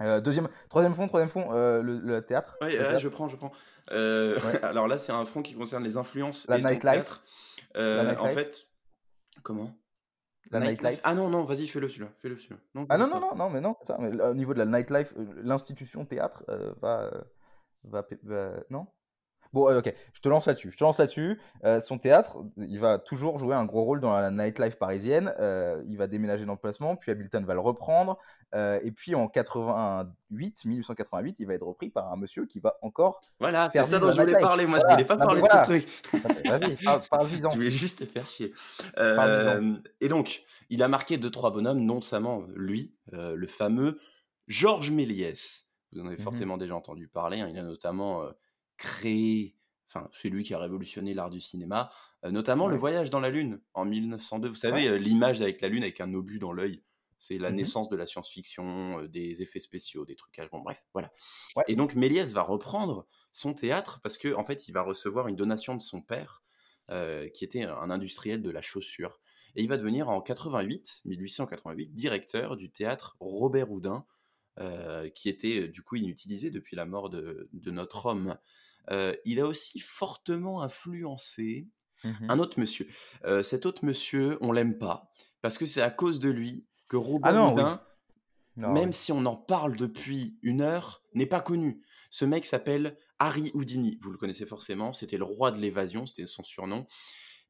Euh, deuxième, troisième fond, troisième fond, le, théâtre. Oui, je prends, je prends. [LAUGHS] Alors là, c'est un fond qui concerne les influences. La nightlife. en fait, comment? La nightlife. Ah non, non, vas-y, fais-le celui-là. Fais -le, celui non, ah non, non, non, non, mais non, ça. Mais, au niveau de la nightlife, l'institution théâtre va, va, va, Non? Bon, ok, je te lance là-dessus. Je te lance là-dessus. Euh, son théâtre, il va toujours jouer un gros rôle dans la nightlife parisienne. Euh, il va déménager d'emplacement, puis Hamilton va le reprendre. Euh, et puis en 88, 1888, il va être repris par un monsieur qui va encore. Voilà, c'est ça dont je voulais parler. Moi, je voulais pas parler de ce truc. Vas-y, [LAUGHS] parle-y-en. Je voulais juste te faire chier. et donc, il a marqué deux, trois bonhommes, notamment lui, le fameux Georges Méliès. Vous en avez mmh fortement déjà entendu parler. Hein. Il a notamment créé, enfin, c'est lui qui a révolutionné l'art du cinéma, euh, notamment le voyage dans la Lune en 1902. Vous savez, euh, l'image avec la Lune avec un obus dans l'œil. C'est la mmh naissance de la science-fiction, euh, des effets spéciaux, des trucages. Bon, bref, voilà. Et donc Méliès va reprendre son théâtre parce que en fait, il va recevoir une donation de son père, qui était un industriel de la chaussure, et il va devenir en 88, 1888, directeur du théâtre Robert Houdin, qui était du coup inutilisé depuis la mort de, de notre homme. Euh, il a aussi fortement influencé mmh un autre monsieur. Euh, cet autre monsieur, on l'aime pas parce que c'est à cause de lui que Robert ah Houdin même si on en parle depuis une heure, n'est pas connu. Ce mec s'appelle Harry Houdini. Vous le connaissez forcément. C'était le roi de l'évasion, c'était son surnom.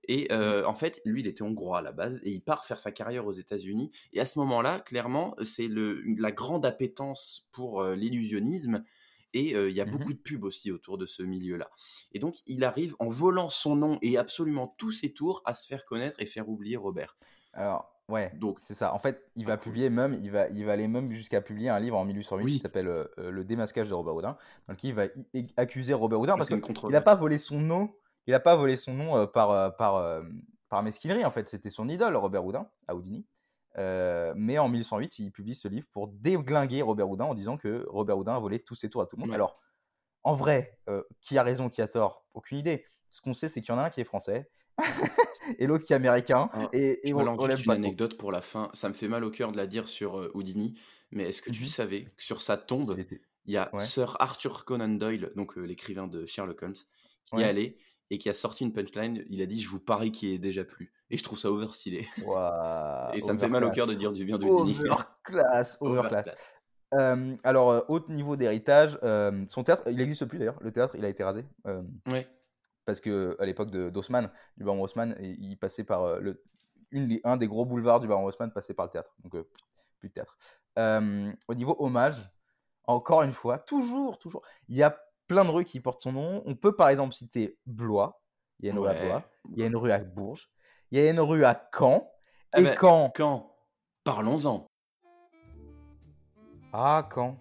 Et mmh. en fait, lui, il était hongrois à la base et il part faire sa carrière aux États-Unis. Et à ce moment-là, clairement, c'est la grande appétence pour l'illusionnisme. Et il y a mmh beaucoup de pubs aussi autour de ce milieu-là. Et donc, il arrive en volant son nom et absolument tous ses tours à se faire connaître et faire oublier Robert. Alors, ouais, donc c'est ça. En fait, il va publier même, il va, il va aller même jusqu'à publier un livre en 1808 qui s'appelle Le démasquage de Robert Houdin, dans lequel il va accuser Robert Houdin parce, qu'il n'a pas volé son nom il n'a pas volé son nom euh, par, euh, par, par mesquinerie, en fait. C'était son idole, Robert Houdin, à Houdini. Mais en 1808, il publie ce livre pour déglinguer Robert Houdin en disant que Robert Houdin a volé tous ses tours à tout le monde. Alors, en vrai, qui a raison, qui a tort? Aucune idée. Ce qu'on sait, c'est qu'il y en a un qui est français [LAUGHS] et l'autre qui est américain. Ah, et, et on, une anecdote pour la fin. Ça me fait mal au cœur de la dire sur Houdini, mais est-ce que tu mmh savais que sur sa tombe, il y a Sir Arthur Conan Doyle, donc l'écrivain de Sherlock Holmes, qui est allé et qui a sorti une punchline. Il a dit Je vous parie qu'il est déjà plus. Et je trouve ça overstylé. et ça me fait mal au cœur de dire du bien du Overclass, overclass. Euh, alors, euh, haut niveau d'héritage, euh, son théâtre, il n'existe plus d'ailleurs. Le théâtre, il a été rasé. ouais. Parce que à l'époque d'Haussmann, du baron Haussmann, il passait par le, une, un des gros boulevards du baron Haussmann passait par le théâtre. Donc, plus de théâtre. au niveau hommage, encore une fois, toujours, toujours, il y a plein de rues qui portent son nom. On peut par exemple citer Blois. Il y a une rue à Blois. Il y a une rue à Bourges. Il y a une rue à Caen. Eh et Caen. Caen. Parlons-en. Ah, Caen.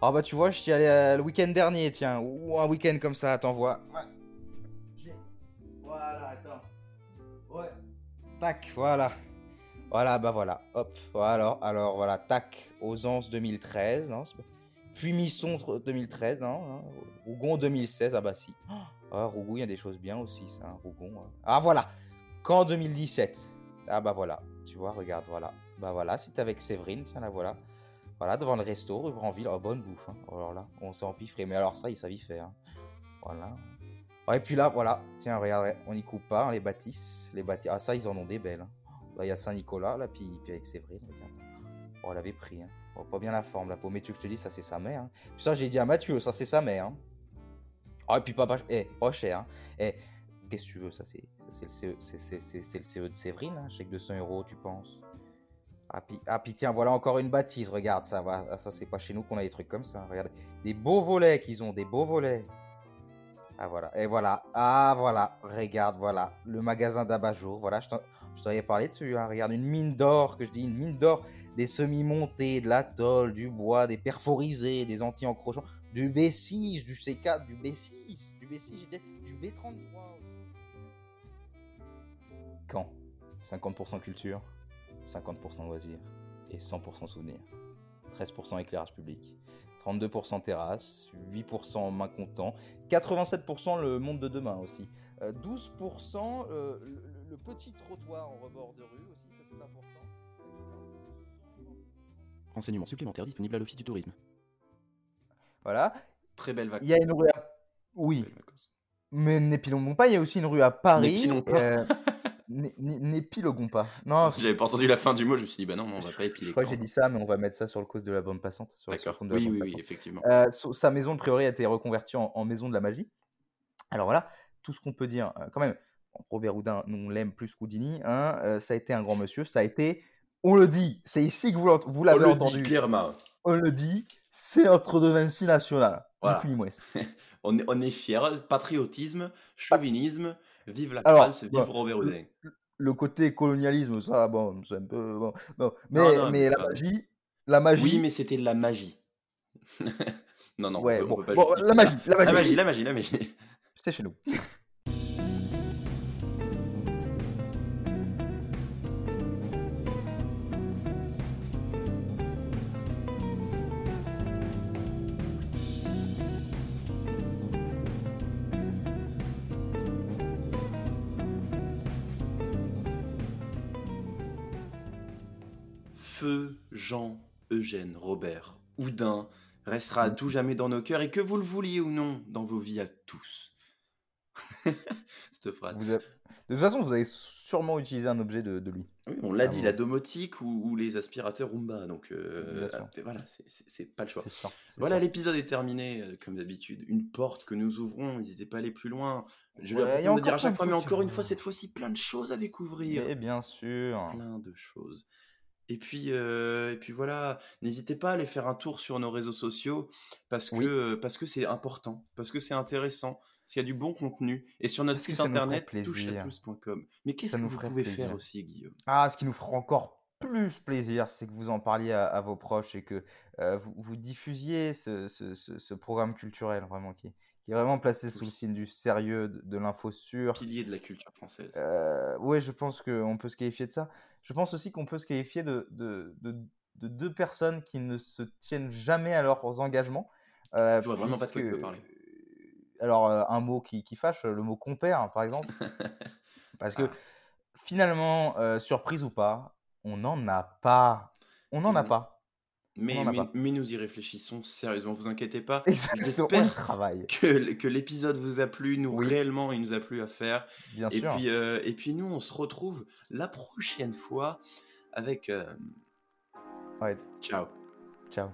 Ah bah tu vois, je suis allé euh, le week-end dernier, tiens. Ou un week-end comme ça, t'envoies. Ouais. Voilà, attends. Ouais. Tac, voilà. Voilà, bah voilà. Hop. Alors, alors voilà, tac. Aux Anses 2013. Non, puis Misson 2013, hein, hein, Rougon 2016, ah bah si. Ah, Rougon, il y a des choses bien aussi, ça, hein, Rougon. Hein. Ah voilà, Quand 2017. Ah bah voilà, tu vois, regarde, voilà. Bah voilà, c'était avec Séverine, tiens là, voilà. Voilà, devant le resto, rue Branville, oh bonne bouffe. Hein. Oh là là, on s'en pifferait, mais alors ça, il savait faire. Voilà. et puis là, voilà, tiens, regarde, on n'y coupe pas, les bâtisses. Les bâtisses. Ah ça, ils en ont des belles. Là, il y a Saint-Nicolas, là, puis, puis avec Séverine, regarde. Oh, elle avait pris, hein. Oh, pas bien la forme, la peau. Mais tu que je te dis, ça c'est sa mère. Hein. Puis ça, j'ai dit à Mathieu, ça c'est sa mère. Hein. Oh, et puis pas, eh, pas cher. Hein. Eh, qu'est-ce que tu veux? Ça c'est le, CE, le CE de Séverine, hein, chèque de 100 euros, tu penses? Ah ah, puis tiens, voilà encore une bâtisse, regarde, ça va. Ah, ça, c'est pas chez nous qu'on a des trucs comme ça. Regarde, des beaux volets qu'ils ont, des beaux volets. Ah voilà, et voilà, ah voilà, regarde, voilà, le magasin d'abat-jour, voilà, je t'en parlé dessus, hein. regarde, une mine d'or, que je dis, une mine d'or, des semi-montés, de la tôle, du bois, des perforisés, des anti-encrochants, du B6, du C4, du B6, du B6, j'étais, du B33 Quand 50% culture, 50% loisirs et 100% souvenirs. 13% éclairage public. 32% terrasse, 8% main content, 87% le monde de demain aussi, 12% euh, le, petit trottoir en rebord de rue aussi, ça c'est important. Renseignements supplémentaires disponibles à l'Office du tourisme. Voilà. Très belle vacances. Il y a une rue à... Oui. Mais n'épilons pas, il y a aussi une rue à Paris. Euh... N'épilogons pas. Non, j'avais pas entendu la fin du mot, je me suis dit, bah non, on va pas épiler. Je crois que j'ai dit ça, mais on va mettre ça sur le cause de la bombe passante. D'accord. Oui, oui, oui, effectivement. Euh, sa maison, de priori, a été reconvertie en, maison de la magie. Alors voilà, tout ce qu'on peut dire, euh, quand même, Robert Houdin, nous on l'aime plus qu'Houdini, hein, euh, ça a été un grand monsieur, ça a été, on le dit, c'est ici que vous, vous l'avez entendu. Dit clairement. On le dit, c'est notre De Vinci national. Voilà. [LAUGHS] on, est, on est fiers, patriotisme, chauvinisme. Vive la France, vive Robert Houdin. Le, côté colonialisme, ça, bon, c'est un peu. Bon, Mais, mais, la magie. La magie. Oui, mais c'était de la magie. [LAUGHS] non, non, ouais, bon, la, magie, la magie. La magie, la magie, la magie. C'est chez nous. [LAUGHS] Eugène, Robert, Houdin restera à tout jamais dans nos cœurs et que vous le vouliez ou non dans vos vies à tous. [LAUGHS] Cette phrase. Vous avez- De toute façon, vous avez sûrement utilisé un objet de, de lui. Oui, on l'a dit, la domotique ou, ou les aspirateurs Roomba. Donc euh, ah, voilà, c'est- pas le choix. Sûr. Voilà, l'épisode est terminé, euh, comme d'habitude. Une porte que nous ouvrons, n'hésitez pas à aller plus loin. Je vais Ouais, dire à chaque fois, mais encore une euh. fois, cette fois-ci, plein de choses à découvrir. Mais bien sûr. Plein de choses. Et puis, euh, et puis voilà, n'hésitez pas à aller faire un tour sur nos réseaux sociaux parce que Oui. euh, parce que c'est important, parce que c'est intéressant, parce qu'il y a du bon contenu. Et sur notre Parce site internet, plaisir. toucheatous.com. Mais qu'est-ce que vous pouvez plaisir. faire aussi, Guillaume? Ah, ce qui nous fera encore plus plaisir, c'est que vous en parliez à, à vos proches et que euh, vous, vous diffusiez ce, ce- ce- ce programme culturel vraiment qui, qui est vraiment placé sous le Oui. signe du sérieux, de, de l'info sûre. Pilier de la culture française. Euh, ouais, je pense qu'on peut se qualifier de ça. Je pense aussi qu'on peut se qualifier de, de, de- de deux personnes qui ne se tiennent jamais à leurs engagements. euh, Je vois vraiment pas de quoi tu veux parler. Alors, euh, un mot qui, qui fâche, le mot compère, par exemple. [LAUGHS] Parce que Ah. finalement, euh, surprise ou pas, on n'en a pas. On n'en a Mhm. pas. Mais, mais, nous y réfléchissons sérieusement, vous inquiétez pas. [LAUGHS] J'espère que, que l'épisode vous a plu, nous Oui. réellement il nous a plu à faire. bien Et sûr. puis, euh, et puis nous on se retrouve la prochaine fois avec... euh, Ouais, Ciao. ciao.